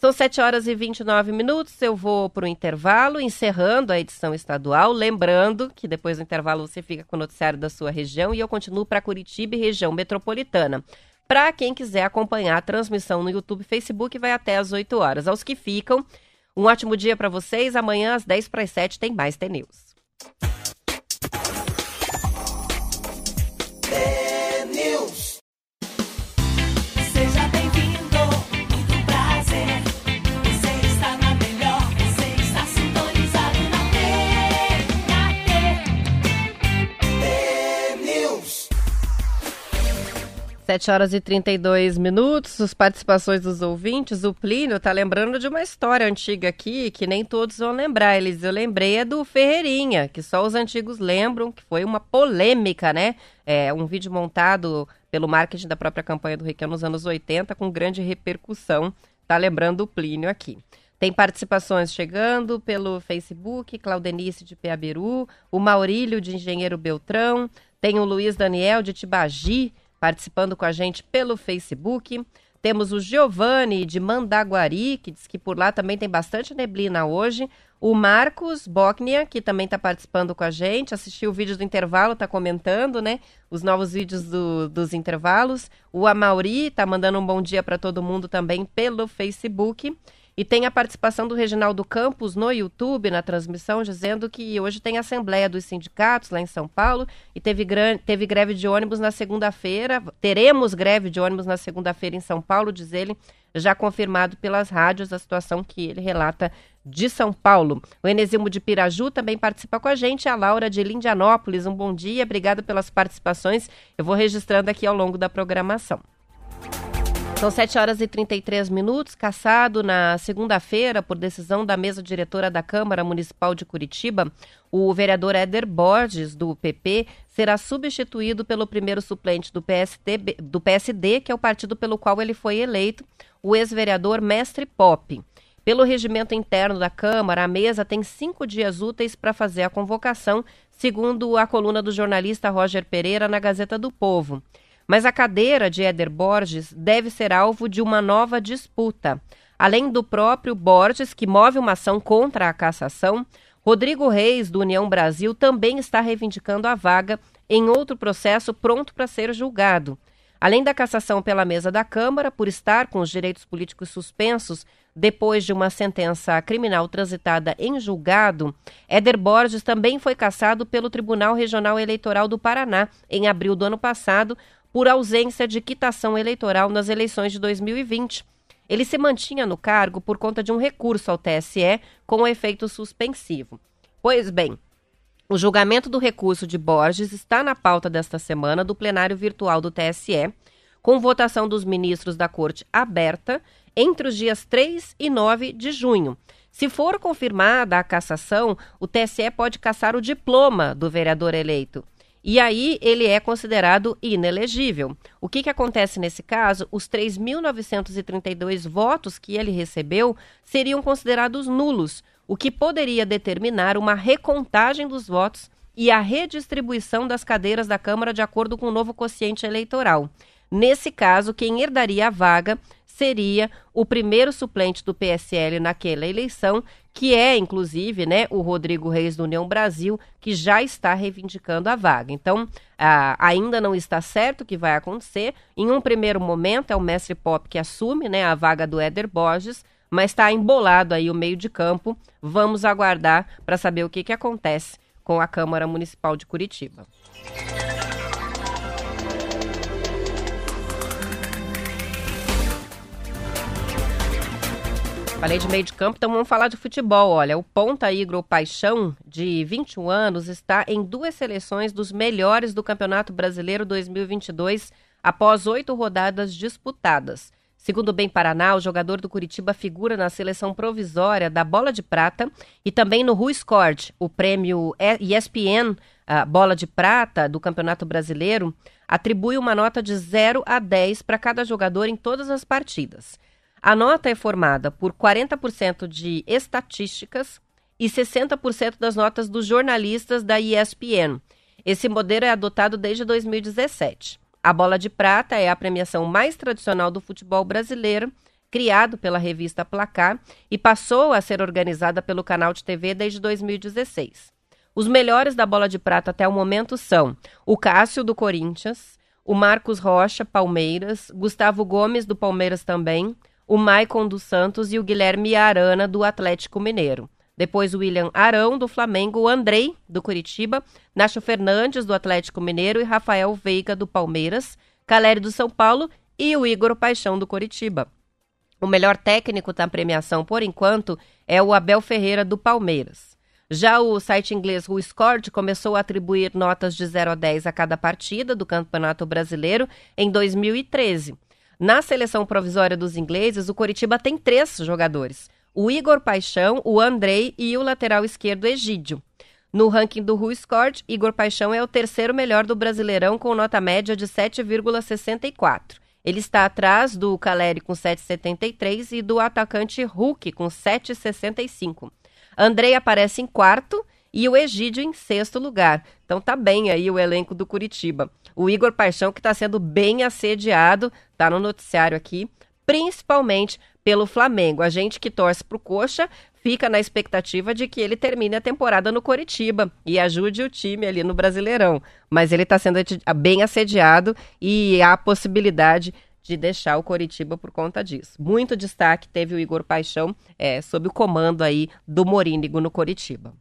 São 7 horas e 29 minutos. Eu vou para o intervalo, encerrando a edição estadual. Lembrando que depois do intervalo você fica com o noticiário da sua região e eu continuo para Curitiba e região metropolitana. Para quem quiser acompanhar a transmissão no YouTube, Facebook, vai até às 8 horas. Aos que ficam, um ótimo dia para vocês. Amanhã às 10 para as 7 tem mais T News. 7 horas e 32 minutos, as participações dos ouvintes. O Plínio está lembrando de uma história antiga aqui que nem todos vão lembrar. Eles, eu lembrei é do Ferreirinha, que só os antigos lembram, que foi uma polêmica, né? É, um vídeo montado pelo marketing da própria campanha do Requiem nos anos 80, com grande repercussão. Está lembrando o Plínio aqui. Tem participações chegando pelo Facebook, Claudenice de Peabiru, o Maurílio de Engenheiro Beltrão, tem o Luiz Daniel de Tibagi, participando com a gente pelo Facebook. Temos o Giovanni de Mandaguari, que diz que por lá também tem bastante neblina hoje. O Marcos Bocnia, que também está participando com a gente, assistiu o vídeo do intervalo, está comentando, né? Os novos vídeos do, dos intervalos. O Amauri está mandando um bom dia para todo mundo também pelo Facebook. E tem a participação do Reginaldo Campos no YouTube, na transmissão, dizendo que hoje tem Assembleia dos Sindicatos lá em São Paulo e teve, teve greve de ônibus na segunda-feira. Teremos greve de ônibus na segunda-feira em São Paulo, diz ele, já confirmado pelas rádios a situação que ele relata de São Paulo. O Enesimo de Piraju também participa com a gente, a Laura de Lindianópolis. Um bom dia, obrigado pelas participações. Eu vou registrando aqui ao longo da programação. São 7 horas e 33 minutos. Caçado na segunda-feira, por decisão da mesa diretora da Câmara Municipal de Curitiba, o vereador Éder Borges, do PP, será substituído pelo primeiro suplente do, do PSD, que é o partido pelo qual ele foi eleito, o ex-vereador Mestre Pop. Pelo regimento interno da Câmara, a mesa tem cinco dias úteis para fazer a convocação, segundo a coluna do jornalista Roger Pereira na Gazeta do Povo. Mas a cadeira de Éder Borges deve ser alvo de uma nova disputa. Além do próprio Borges, que move uma ação contra a cassação, Rodrigo Reis, do União Brasil, também está reivindicando a vaga em outro processo pronto para ser julgado. Além da cassação pela mesa da Câmara, por estar com os direitos políticos suspensos depois de uma sentença criminal transitada em julgado, Éder Borges também foi cassado pelo Tribunal Regional Eleitoral do Paraná em abril do ano passado por ausência de quitação eleitoral nas eleições de 2020. Ele se mantinha no cargo por conta de um recurso ao TSE com efeito suspensivo. Pois bem, o julgamento do recurso de Borges está na pauta desta semana do plenário virtual do TSE, com votação dos ministros da Corte aberta entre os dias 3 e 9 de junho. Se for confirmada a cassação, o TSE pode cassar o diploma do vereador eleito. E aí ele é considerado inelegível. O que, que acontece nesse caso? Os 3.932 votos que ele recebeu seriam considerados nulos, o que poderia determinar uma recontagem dos votos e a redistribuição das cadeiras da Câmara de acordo com o novo quociente eleitoral. Nesse caso, quem herdaria a vaga seria o primeiro suplente do PSL naquela eleição, que é, inclusive, né, o Rodrigo Reis do União Brasil, que já está reivindicando a vaga. Então, ah, ainda não está certo o que vai acontecer. Em um primeiro momento, é o mestre Pop que assume né, a vaga do Éder Borges, mas está embolado aí o meio de campo. Vamos aguardar para saber o que, que acontece com a Câmara Municipal de Curitiba. Falei de meio de campo, então vamos falar de futebol. Olha, o ponta Igor Paixão, de 21 anos, está em duas seleções dos melhores do Campeonato Brasileiro 2022 após oito rodadas disputadas. Segundo o Bem Paraná, o jogador do Curitiba figura na seleção provisória da Bola de Prata e também no Who Scored, o prêmio ESPN a Bola de Prata do Campeonato Brasileiro, atribui uma nota de 0 a 10 para cada jogador em todas as partidas. A nota é formada por 40% de estatísticas e 60% das notas dos jornalistas da ESPN. Esse modelo é adotado desde 2017. A Bola de Prata é a premiação mais tradicional do futebol brasileiro, criado pela revista Placar e passou a ser organizada pelo canal de TV desde 2016. Os melhores da Bola de Prata até o momento são o Cássio do Corinthians, o Marcos Rocha, Palmeiras, Gustavo Gomes do Palmeiras também, o Maicon dos Santos e o Guilherme Arana do Atlético Mineiro. Depois o William Arão do Flamengo, o Andrei do Curitiba, Nacho Fernandes do Atlético Mineiro e Rafael Veiga do Palmeiras, Caleri do São Paulo e o Igor Paixão do Curitiba. O melhor técnico da premiação, por enquanto, é o Abel Ferreira do Palmeiras. Já o site inglês WhoScored começou a atribuir notas de 0 a 10 a cada partida do Campeonato Brasileiro em 2013. Na seleção provisória dos ingleses, o Coritiba tem três jogadores: o Igor Paixão, o Andrei e o lateral esquerdo Egídio. No ranking do WhoScored, Igor Paixão é o terceiro melhor do Brasileirão com nota média de 7,64. Ele está atrás do Caleri com 7,73 e do atacante Hulk com 7,65. Andrei aparece em quarto e o Egídio em sexto lugar. Então tá bem aí o elenco do Curitiba. O Igor Paixão que está sendo bem assediado, tá no noticiário aqui, principalmente pelo Flamengo. A gente que torce pro Coxa fica na expectativa de que ele termine a temporada no Coritiba e ajude o time ali no Brasileirão. Mas ele está sendo bem assediado e há a possibilidade de deixar o Coritiba por conta disso. Muito destaque teve o Igor Paixão é, sob o comando aí do Morínigo no Coritiba.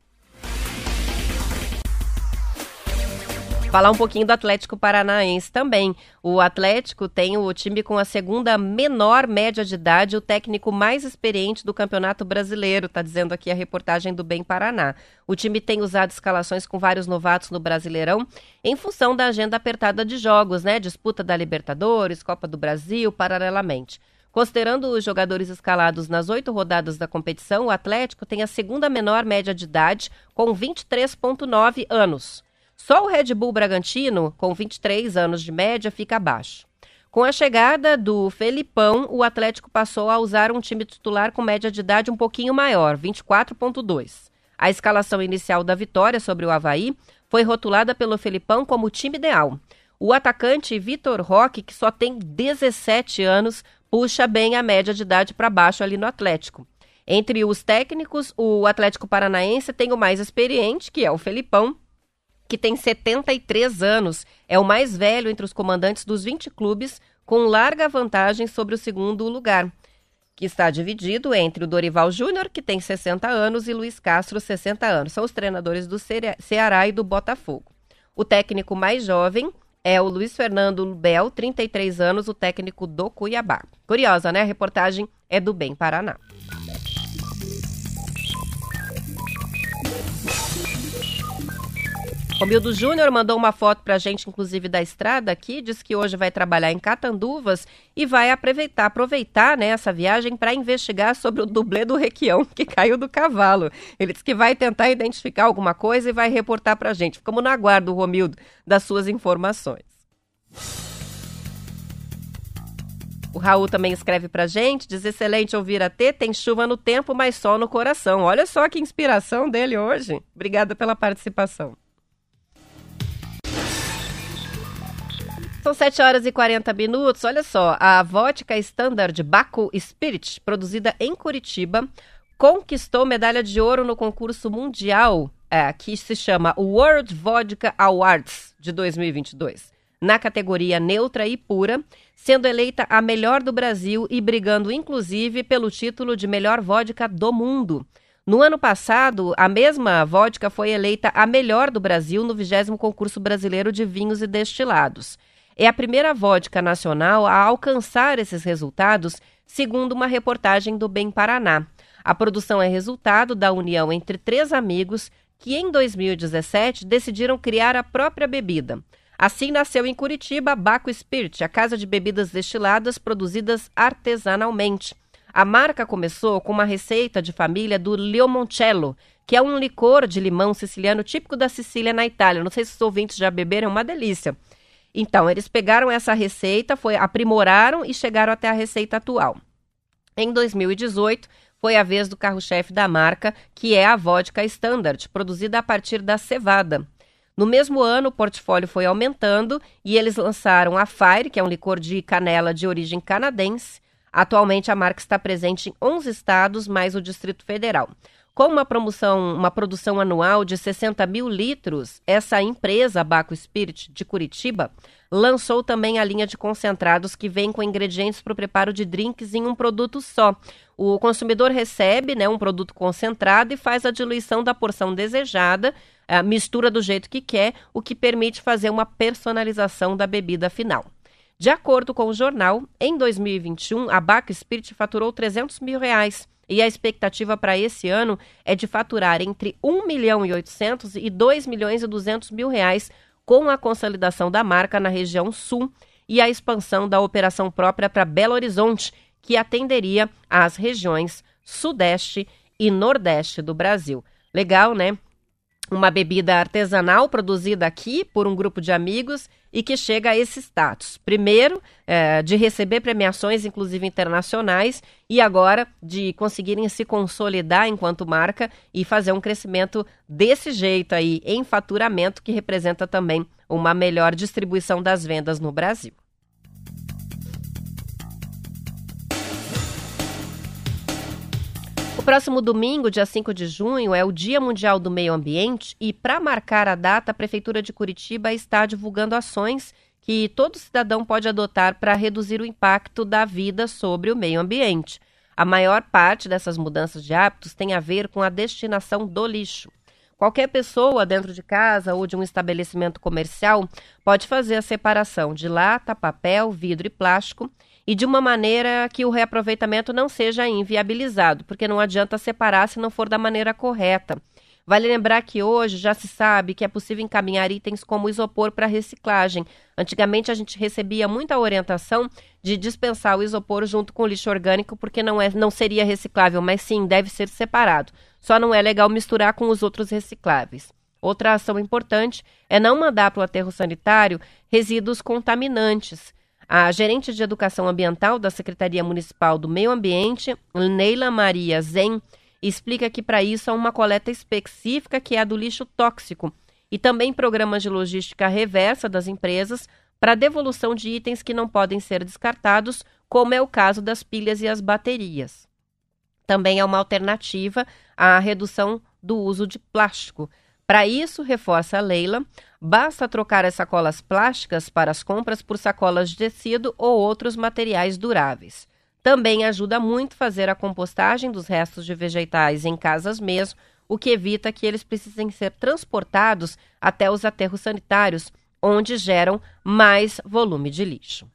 Falar um pouquinho do Atlético Paranaense também. O Atlético tem o time com a segunda menor média de idade, o técnico mais experiente do Campeonato Brasileiro, está dizendo aqui a reportagem do Bem Paraná. O time tem usado escalações com vários novatos no Brasileirão em função da agenda apertada de jogos, né? Disputa da Libertadores, Copa do Brasil, paralelamente. Considerando os jogadores escalados nas oito rodadas da competição, o Atlético tem a segunda menor média de idade, com 23,9 anos. Só o Red Bull Bragantino, com 23 anos de média, fica abaixo. Com a chegada do Felipão, o Atlético passou a usar um time titular com média de idade um pouquinho maior, 24,2. A escalação inicial da vitória sobre o Havaí foi rotulada pelo Felipão como time ideal. O atacante Vitor Roque, que só tem 17 anos, puxa bem a média de idade para baixo ali no Atlético. Entre os técnicos, o Atlético Paranaense tem o mais experiente, que é o Felipão, que tem 73 anos, é o mais velho entre os comandantes dos 20 clubes, com larga vantagem sobre o segundo lugar, que está dividido entre o Dorival Júnior, que tem 60 anos, e Luiz Castro, 60 anos. São os treinadores do Ceará e do Botafogo. O técnico mais jovem é o Luiz Fernando Bel, 33 anos, o técnico do Cuiabá. Curiosa, né? A reportagem é do Bem Paraná. Romildo Júnior mandou uma foto pra gente, inclusive, da estrada aqui, diz que hoje vai trabalhar em Catanduvas e vai aproveitar, aproveitar né, essa viagem para investigar sobre o dublê do Requião que caiu do cavalo. Ele disse que vai tentar identificar alguma coisa e vai reportar pra gente. Ficamos no aguardo, Romildo, das suas informações. O Raul também escreve pra gente, diz excelente ouvir a T, tem chuva no tempo, mas sol no coração. Olha só que inspiração dele hoje. Obrigada pela participação. São 7 horas e 40 minutos. Olha só, a vodka Standard Baco Spirit, produzida em Curitiba, conquistou medalha de ouro no concurso mundial é, que se chama World Vodka Awards de 2022, na categoria neutra e pura, sendo eleita a melhor do Brasil e brigando inclusive pelo título de melhor vodka do mundo. No ano passado, a mesma vodka foi eleita a melhor do Brasil no 20 concurso brasileiro de vinhos e destilados é a primeira vodka nacional a alcançar esses resultados, segundo uma reportagem do Bem Paraná. A produção é resultado da união entre três amigos que, em 2017, decidiram criar a própria bebida. Assim nasceu em Curitiba a Baco Spirit, a casa de bebidas destiladas produzidas artesanalmente. A marca começou com uma receita de família do Leomoncello, que é um licor de limão siciliano típico da Sicília, na Itália. Não sei se os ouvintes já beberam, é uma delícia. Então, eles pegaram essa receita, foi aprimoraram e chegaram até a receita atual. Em 2018, foi a vez do carro-chefe da marca, que é a vodka Standard, produzida a partir da cevada. No mesmo ano, o portfólio foi aumentando e eles lançaram a Fire, que é um licor de canela de origem canadense. Atualmente, a marca está presente em 11 estados, mais o Distrito Federal. Com uma, promoção, uma produção anual de 60 mil litros, essa empresa, Baco Spirit, de Curitiba, lançou também a linha de concentrados que vem com ingredientes para o preparo de drinks em um produto só. O consumidor recebe né, um produto concentrado e faz a diluição da porção desejada, mistura do jeito que quer, o que permite fazer uma personalização da bebida final. De acordo com o jornal, em 2021, a Baco Spirit faturou 300 mil reais e a expectativa para esse ano é de faturar entre 1 milhão e 800 e 2 milhões e 200 mil reais com a consolidação da marca na região sul e a expansão da operação própria para Belo Horizonte, que atenderia às regiões sudeste e nordeste do Brasil. Legal, né? Uma bebida artesanal produzida aqui por um grupo de amigos e que chega a esse status. Primeiro, é, de receber premiações, inclusive internacionais, e agora de conseguirem se consolidar enquanto marca e fazer um crescimento desse jeito aí em faturamento, que representa também uma melhor distribuição das vendas no Brasil. Próximo domingo, dia 5 de junho, é o Dia Mundial do Meio Ambiente e, para marcar a data, a Prefeitura de Curitiba está divulgando ações que todo cidadão pode adotar para reduzir o impacto da vida sobre o meio ambiente. A maior parte dessas mudanças de hábitos tem a ver com a destinação do lixo. Qualquer pessoa dentro de casa ou de um estabelecimento comercial pode fazer a separação de lata, papel, vidro e plástico e de uma maneira que o reaproveitamento não seja inviabilizado, porque não adianta separar se não for da maneira correta. Vale lembrar que hoje já se sabe que é possível encaminhar itens como isopor para reciclagem. Antigamente a gente recebia muita orientação de dispensar o isopor junto com o lixo orgânico porque não, é, não seria reciclável, mas sim deve ser separado. Só não é legal misturar com os outros recicláveis. Outra ação importante é não mandar para o aterro sanitário resíduos contaminantes. A gerente de Educação Ambiental da Secretaria Municipal do Meio Ambiente, Neila Maria Zen, explica que para isso há uma coleta específica que é a do lixo tóxico e também programas de logística reversa das empresas para devolução de itens que não podem ser descartados, como é o caso das pilhas e as baterias. Também é uma alternativa à redução do uso de plástico. Para isso, reforça a Leila, basta trocar as sacolas plásticas para as compras por sacolas de tecido ou outros materiais duráveis. Também ajuda muito fazer a compostagem dos restos de vegetais em casas mesmo, o que evita que eles precisem ser transportados até os aterros sanitários, onde geram mais volume de lixo.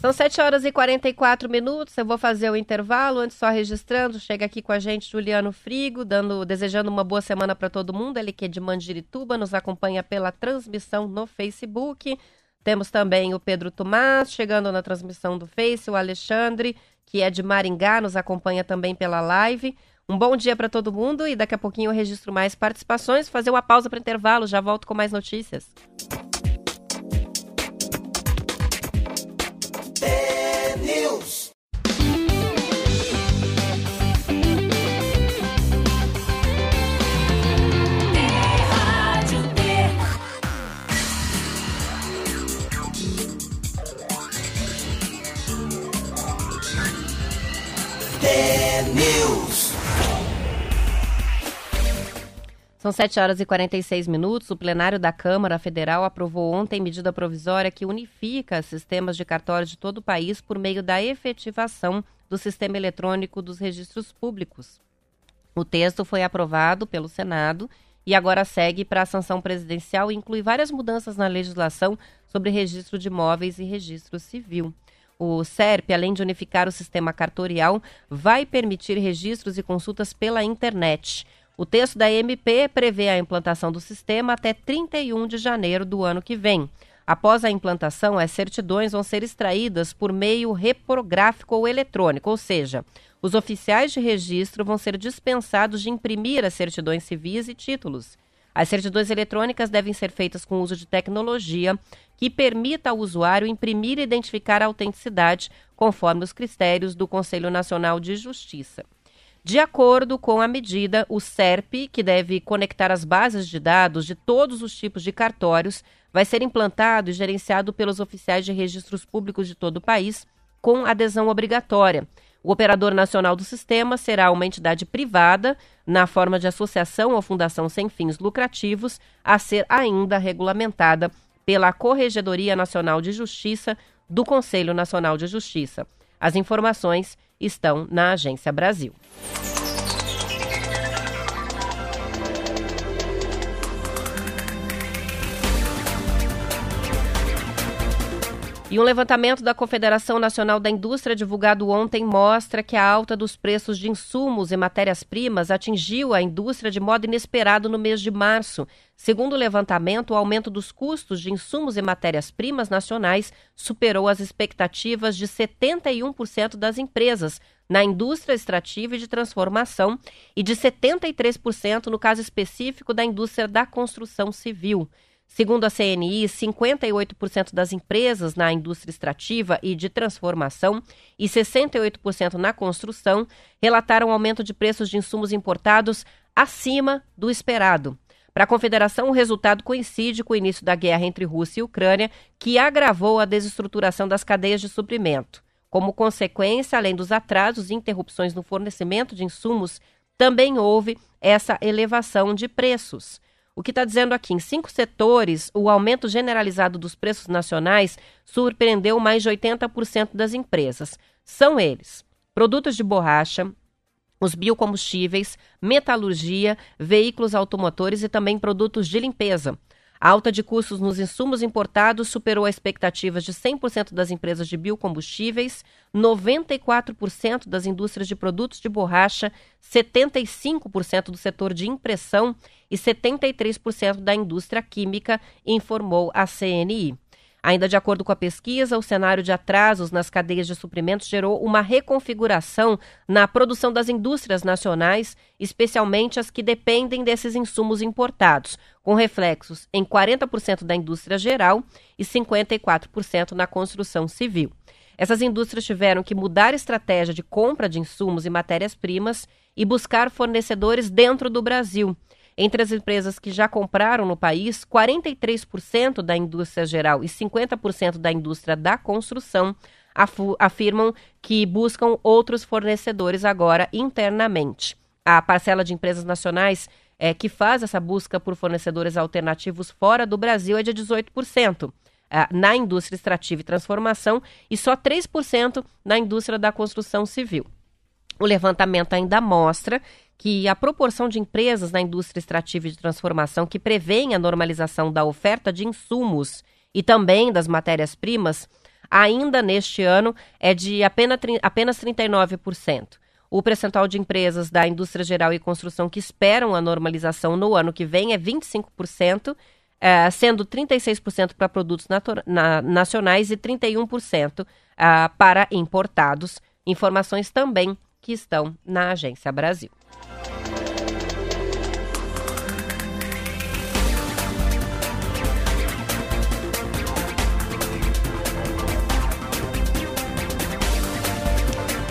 São 7 horas e 44 minutos. Eu vou fazer o intervalo, antes só registrando. Chega aqui com a gente Juliano Frigo, dando, desejando uma boa semana para todo mundo. Ele que é de Mandirituba, nos acompanha pela transmissão no Facebook. Temos também o Pedro Tomás, chegando na transmissão do Face, o Alexandre, que é de Maringá, nos acompanha também pela live. Um bom dia para todo mundo e daqui a pouquinho eu registro mais participações. Fazer uma pausa para intervalo, já volto com mais notícias. São 7 horas e 46 minutos. O plenário da Câmara Federal aprovou ontem medida provisória que unifica sistemas de cartório de todo o país por meio da efetivação do sistema eletrônico dos registros públicos. O texto foi aprovado pelo Senado e agora segue para a sanção presidencial e inclui várias mudanças na legislação sobre registro de imóveis e registro civil. O SERP, além de unificar o sistema cartorial, vai permitir registros e consultas pela internet. O texto da MP prevê a implantação do sistema até 31 de janeiro do ano que vem. Após a implantação, as certidões vão ser extraídas por meio reprográfico ou eletrônico, ou seja, os oficiais de registro vão ser dispensados de imprimir as certidões civis e títulos. As certidões eletrônicas devem ser feitas com uso de tecnologia que permita ao usuário imprimir e identificar a autenticidade, conforme os critérios do Conselho Nacional de Justiça. De acordo com a medida, o SERP, que deve conectar as bases de dados de todos os tipos de cartórios, vai ser implantado e gerenciado pelos oficiais de registros públicos de todo o país, com adesão obrigatória. O operador nacional do sistema será uma entidade privada, na forma de associação ou fundação sem fins lucrativos, a ser ainda regulamentada pela Corregedoria Nacional de Justiça do Conselho Nacional de Justiça. As informações estão na Agência Brasil. E um levantamento da Confederação Nacional da Indústria divulgado ontem mostra que a alta dos preços de insumos e matérias-primas atingiu a indústria de modo inesperado no mês de março. Segundo o levantamento, o aumento dos custos de insumos e matérias-primas nacionais superou as expectativas de 71% das empresas na indústria extrativa e de transformação e de 73% no caso específico da indústria da construção civil. Segundo a CNI, 58% das empresas na indústria extrativa e de transformação e 68% na construção relataram aumento de preços de insumos importados acima do esperado. Para a Confederação, o resultado coincide com o início da guerra entre Rússia e Ucrânia, que agravou a desestruturação das cadeias de suprimento. Como consequência, além dos atrasos e interrupções no fornecimento de insumos, também houve essa elevação de preços. O que está dizendo aqui, em cinco setores, o aumento generalizado dos preços nacionais surpreendeu mais de 80% das empresas. São eles: produtos de borracha, os biocombustíveis, metalurgia, veículos automotores e também produtos de limpeza. A alta de custos nos insumos importados superou as expectativas de 100% das empresas de biocombustíveis, 94% das indústrias de produtos de borracha, 75% do setor de impressão e 73% da indústria química, informou a CNI. Ainda de acordo com a pesquisa, o cenário de atrasos nas cadeias de suprimentos gerou uma reconfiguração na produção das indústrias nacionais, especialmente as que dependem desses insumos importados, com reflexos em 40% da indústria geral e 54% na construção civil. Essas indústrias tiveram que mudar estratégia de compra de insumos e matérias-primas e buscar fornecedores dentro do Brasil. Entre as empresas que já compraram no país, 43% da indústria geral e 50% da indústria da construção afirmam que buscam outros fornecedores agora internamente. A parcela de empresas nacionais é, que faz essa busca por fornecedores alternativos fora do Brasil é de 18%. É, na indústria extrativa e transformação e só 3% na indústria da construção civil. O levantamento ainda mostra que a proporção de empresas na indústria extrativa e de transformação que prevêem a normalização da oferta de insumos e também das matérias-primas, ainda neste ano, é de apenas, apenas 39%. O percentual de empresas da indústria geral e construção que esperam a normalização no ano que vem é 25%, é, sendo 36% para produtos na, nacionais e 31% ah, para importados. Informações também que estão na Agência Brasil.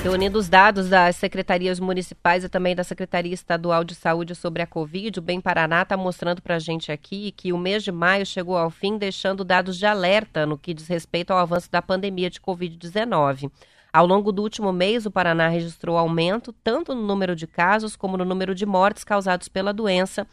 Reunindo os dados das secretarias municipais e também da Secretaria Estadual de Saúde sobre a Covid, o Bem Paraná está mostrando para a gente aqui que o mês de maio chegou ao fim, deixando dados de alerta no que diz respeito ao avanço da pandemia de Covid-19. Ao longo do último mês, o Paraná registrou aumento tanto no número de casos como no número de mortes causados pela doença,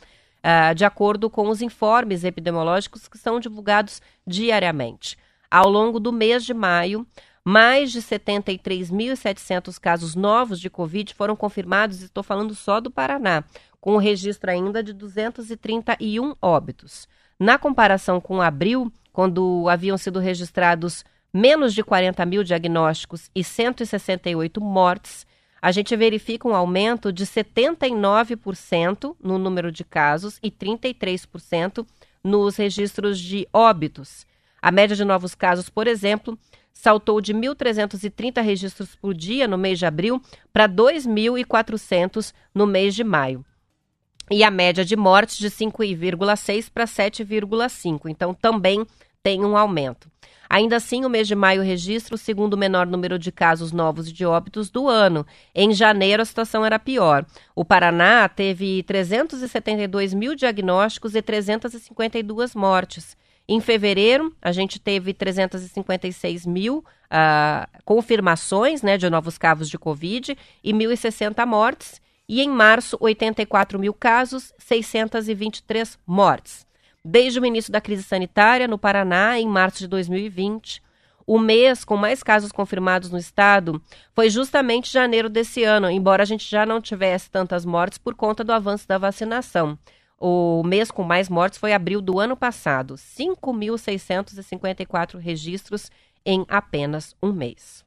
uh, de acordo com os informes epidemiológicos que são divulgados diariamente. Ao longo do mês de maio, mais de 73.700 casos novos de Covid foram confirmados, estou falando só do Paraná, com o registro ainda de 231 óbitos. Na comparação com abril, quando haviam sido registrados menos de 40 mil diagnósticos e 168 mortes, a gente verifica um aumento de 79% no número de casos e 33% nos registros de óbitos. A média de novos casos, por exemplo, saltou de 1.330 registros por dia no mês de abril para 2.400 no mês de maio. E a média de mortes de 5,6 para 7,5. Então, também tem um aumento. Ainda assim, o mês de maio registra o segundo menor número de casos novos de óbitos do ano. Em janeiro, a situação era pior. O Paraná teve 372 mil diagnósticos e 352 mortes. Em fevereiro, a gente teve 356 mil uh, confirmações né, de novos casos de Covid e 1.060 mortes. E em março, 84 mil casos, 623 mortes. Desde o início da crise sanitária no Paraná, em março de 2020, o mês com mais casos confirmados no estado foi justamente janeiro desse ano, embora a gente já não tivesse tantas mortes por conta do avanço da vacinação. O mês com mais mortes foi abril do ano passado, 5.654 registros em apenas um mês.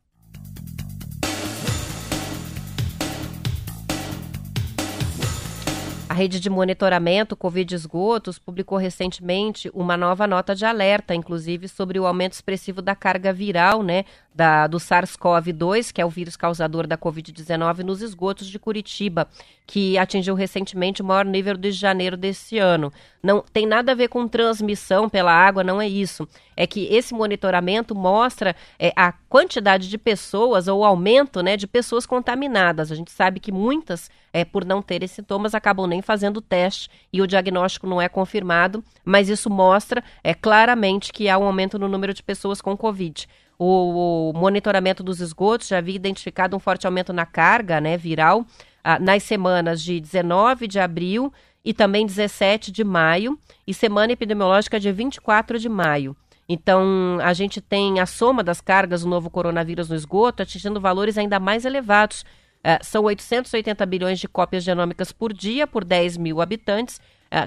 A rede de monitoramento Covid esgotos publicou recentemente uma nova nota de alerta, inclusive sobre o aumento expressivo da carga viral, né, da, do SARS-CoV-2, que é o vírus causador da Covid-19, nos esgotos de Curitiba, que atingiu recentemente o maior nível de janeiro desse ano. Não tem nada a ver com transmissão pela água, não é isso. É que esse monitoramento mostra é, a quantidade de pessoas ou o aumento né, de pessoas contaminadas. A gente sabe que muitas, é, por não terem sintomas, acabam nem fazendo o teste e o diagnóstico não é confirmado, mas isso mostra é, claramente que há um aumento no número de pessoas com Covid. O, o monitoramento dos esgotos já havia identificado um forte aumento na carga né, viral ah, nas semanas de 19 de abril e também 17 de maio, e semana epidemiológica de 24 de maio. Então, a gente tem a soma das cargas do novo coronavírus no esgoto atingindo valores ainda mais elevados. Uh, são 880 bilhões de cópias genômicas por dia, por 10 mil habitantes,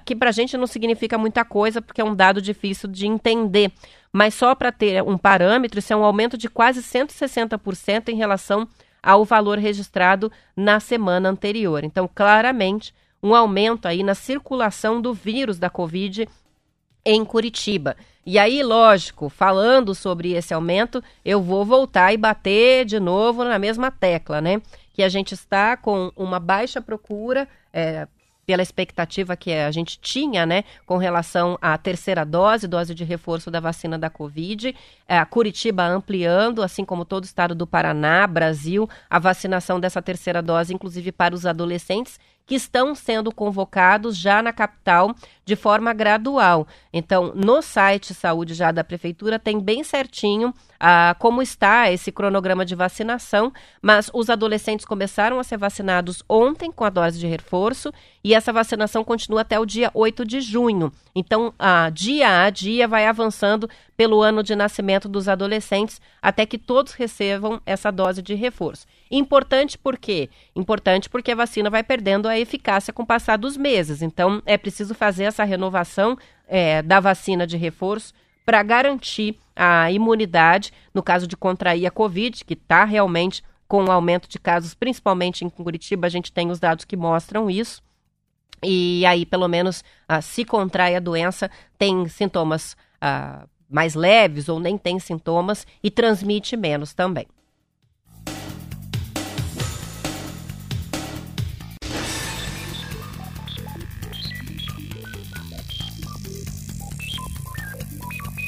que para a gente não significa muita coisa, porque é um dado difícil de entender. Mas só para ter um parâmetro, isso é um aumento de quase 160% em relação ao valor registrado na semana anterior. Então, claramente, um aumento aí na circulação do vírus da Covid em Curitiba. E aí, lógico, falando sobre esse aumento, eu vou voltar e bater de novo na mesma tecla, né? Que a gente está com uma baixa procura é, pela expectativa que a gente tinha, né, com relação à terceira dose, dose de reforço da vacina da Covid, é, a Curitiba ampliando, assim como todo o estado do Paraná, Brasil, a vacinação dessa terceira dose, inclusive para os adolescentes, que estão sendo convocados já na capital de forma gradual. Então, no site Saúde já da Prefeitura tem bem certinho ah, como está esse cronograma de vacinação, mas os adolescentes começaram a ser vacinados ontem com a dose de reforço e essa vacinação continua até o dia 8 de junho. Então, ah, dia a dia vai avançando pelo ano de nascimento dos adolescentes até que todos recebam essa dose de reforço. Importante por quê? Importante porque a vacina vai perdendo a eficácia com o passar dos meses. Então, é preciso fazer essa renovação é, da vacina de reforço para garantir a imunidade no caso de contrair a Covid, que está realmente com um aumento de casos, principalmente em Curitiba, a gente tem os dados que mostram isso. E aí, pelo menos, ah, se contrai a doença, tem sintomas ah, mais leves ou nem tem sintomas e transmite menos também.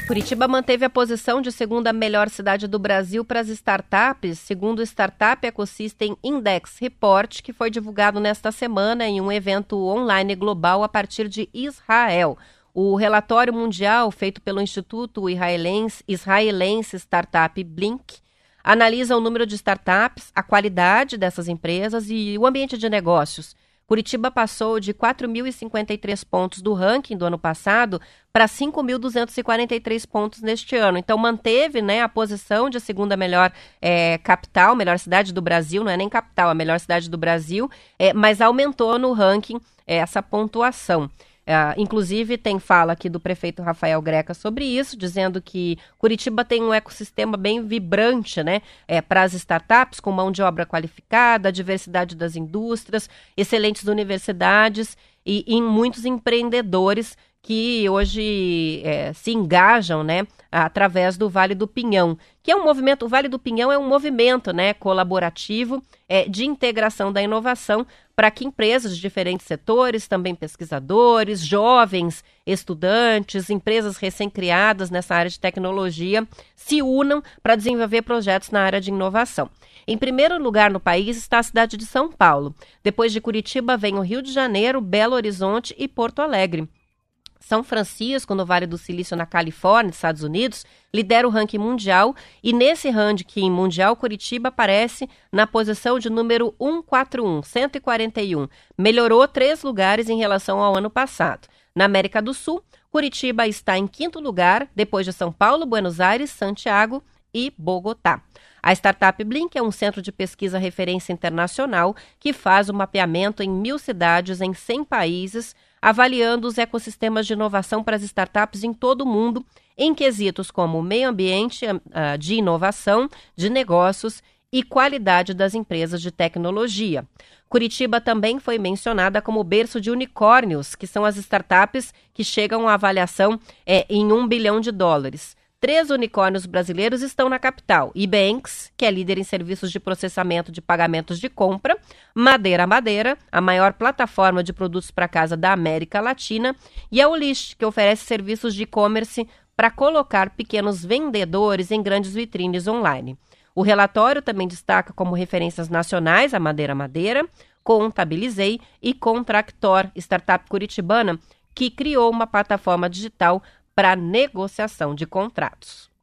Curitiba manteve a posição de segunda melhor cidade do Brasil para as startups, segundo o Startup Ecosystem Index Report, que foi divulgado nesta semana em um evento online global a partir de Israel. O relatório mundial, feito pelo Instituto Israelense, Israelense Startup Blink, analisa o número de startups, a qualidade dessas empresas e o ambiente de negócios. Curitiba passou de 4.053 pontos do ranking do ano passado para 5.243 pontos neste ano. Então manteve né, a posição de segunda melhor é, capital, melhor cidade do Brasil, não é nem capital, a melhor cidade do Brasil, é, mas aumentou no ranking é, essa pontuação. Uh, inclusive, tem fala aqui do prefeito Rafael Greca sobre isso, dizendo que Curitiba tem um ecossistema bem vibrante né, é, para as startups, com mão de obra qualificada, diversidade das indústrias, excelentes universidades e, e muitos empreendedores que hoje é, se engajam, né, através do Vale do Pinhão, que é um movimento, o Vale do Pinhão é um movimento, né, colaborativo é, de integração da inovação para que empresas de diferentes setores, também pesquisadores, jovens, estudantes, empresas recém-criadas nessa área de tecnologia, se unam para desenvolver projetos na área de inovação. Em primeiro lugar no país está a cidade de São Paulo. Depois de Curitiba vem o Rio de Janeiro, Belo Horizonte e Porto Alegre. São Francisco, no Vale do Silício, na Califórnia, Estados Unidos, lidera o ranking mundial e nesse ranking mundial, Curitiba aparece na posição de número 141, 141. Melhorou três lugares em relação ao ano passado. Na América do Sul, Curitiba está em quinto lugar, depois de São Paulo, Buenos Aires, Santiago e Bogotá. A startup Blink é um centro de pesquisa referência internacional que faz o mapeamento em mil cidades em 100 países avaliando os ecossistemas de inovação para as startups em todo o mundo, em quesitos como meio ambiente, ah, de inovação, de negócios e qualidade das empresas de tecnologia. Curitiba também foi mencionada como berço de unicórnios, que são as startups que chegam à avaliação é, em um bilhão de dólares. Três unicórnios brasileiros estão na capital: Ibanks, que é líder em serviços de processamento de pagamentos de compra, Madeira Madeira, a maior plataforma de produtos para casa da América Latina, e a Ulish, que oferece serviços de e-commerce para colocar pequenos vendedores em grandes vitrines online. O relatório também destaca como referências nacionais a Madeira Madeira, Contabilizei e Contractor, startup curitibana, que criou uma plataforma digital para negociação de contratos.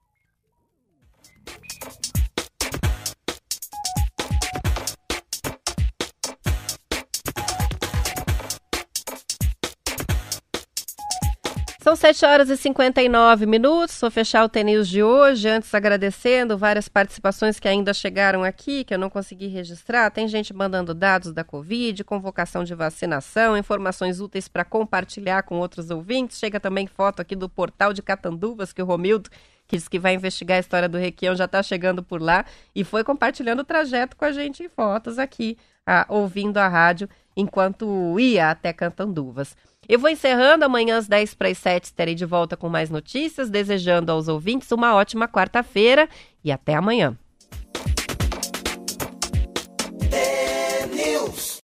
São 7 horas e 59 minutos. Vou fechar o TNews de hoje. Antes, agradecendo várias participações que ainda chegaram aqui, que eu não consegui registrar. Tem gente mandando dados da Covid, convocação de vacinação, informações úteis para compartilhar com outros ouvintes. Chega também foto aqui do portal de Catanduvas, que o Romildo que diz que vai investigar a história do Requião, já está chegando por lá e foi compartilhando o trajeto com a gente em fotos aqui, ah, ouvindo a rádio enquanto ia até Cantanduvas. Eu vou encerrando amanhã às 10 para as 7, estarei de volta com mais notícias, desejando aos ouvintes uma ótima quarta-feira e até amanhã.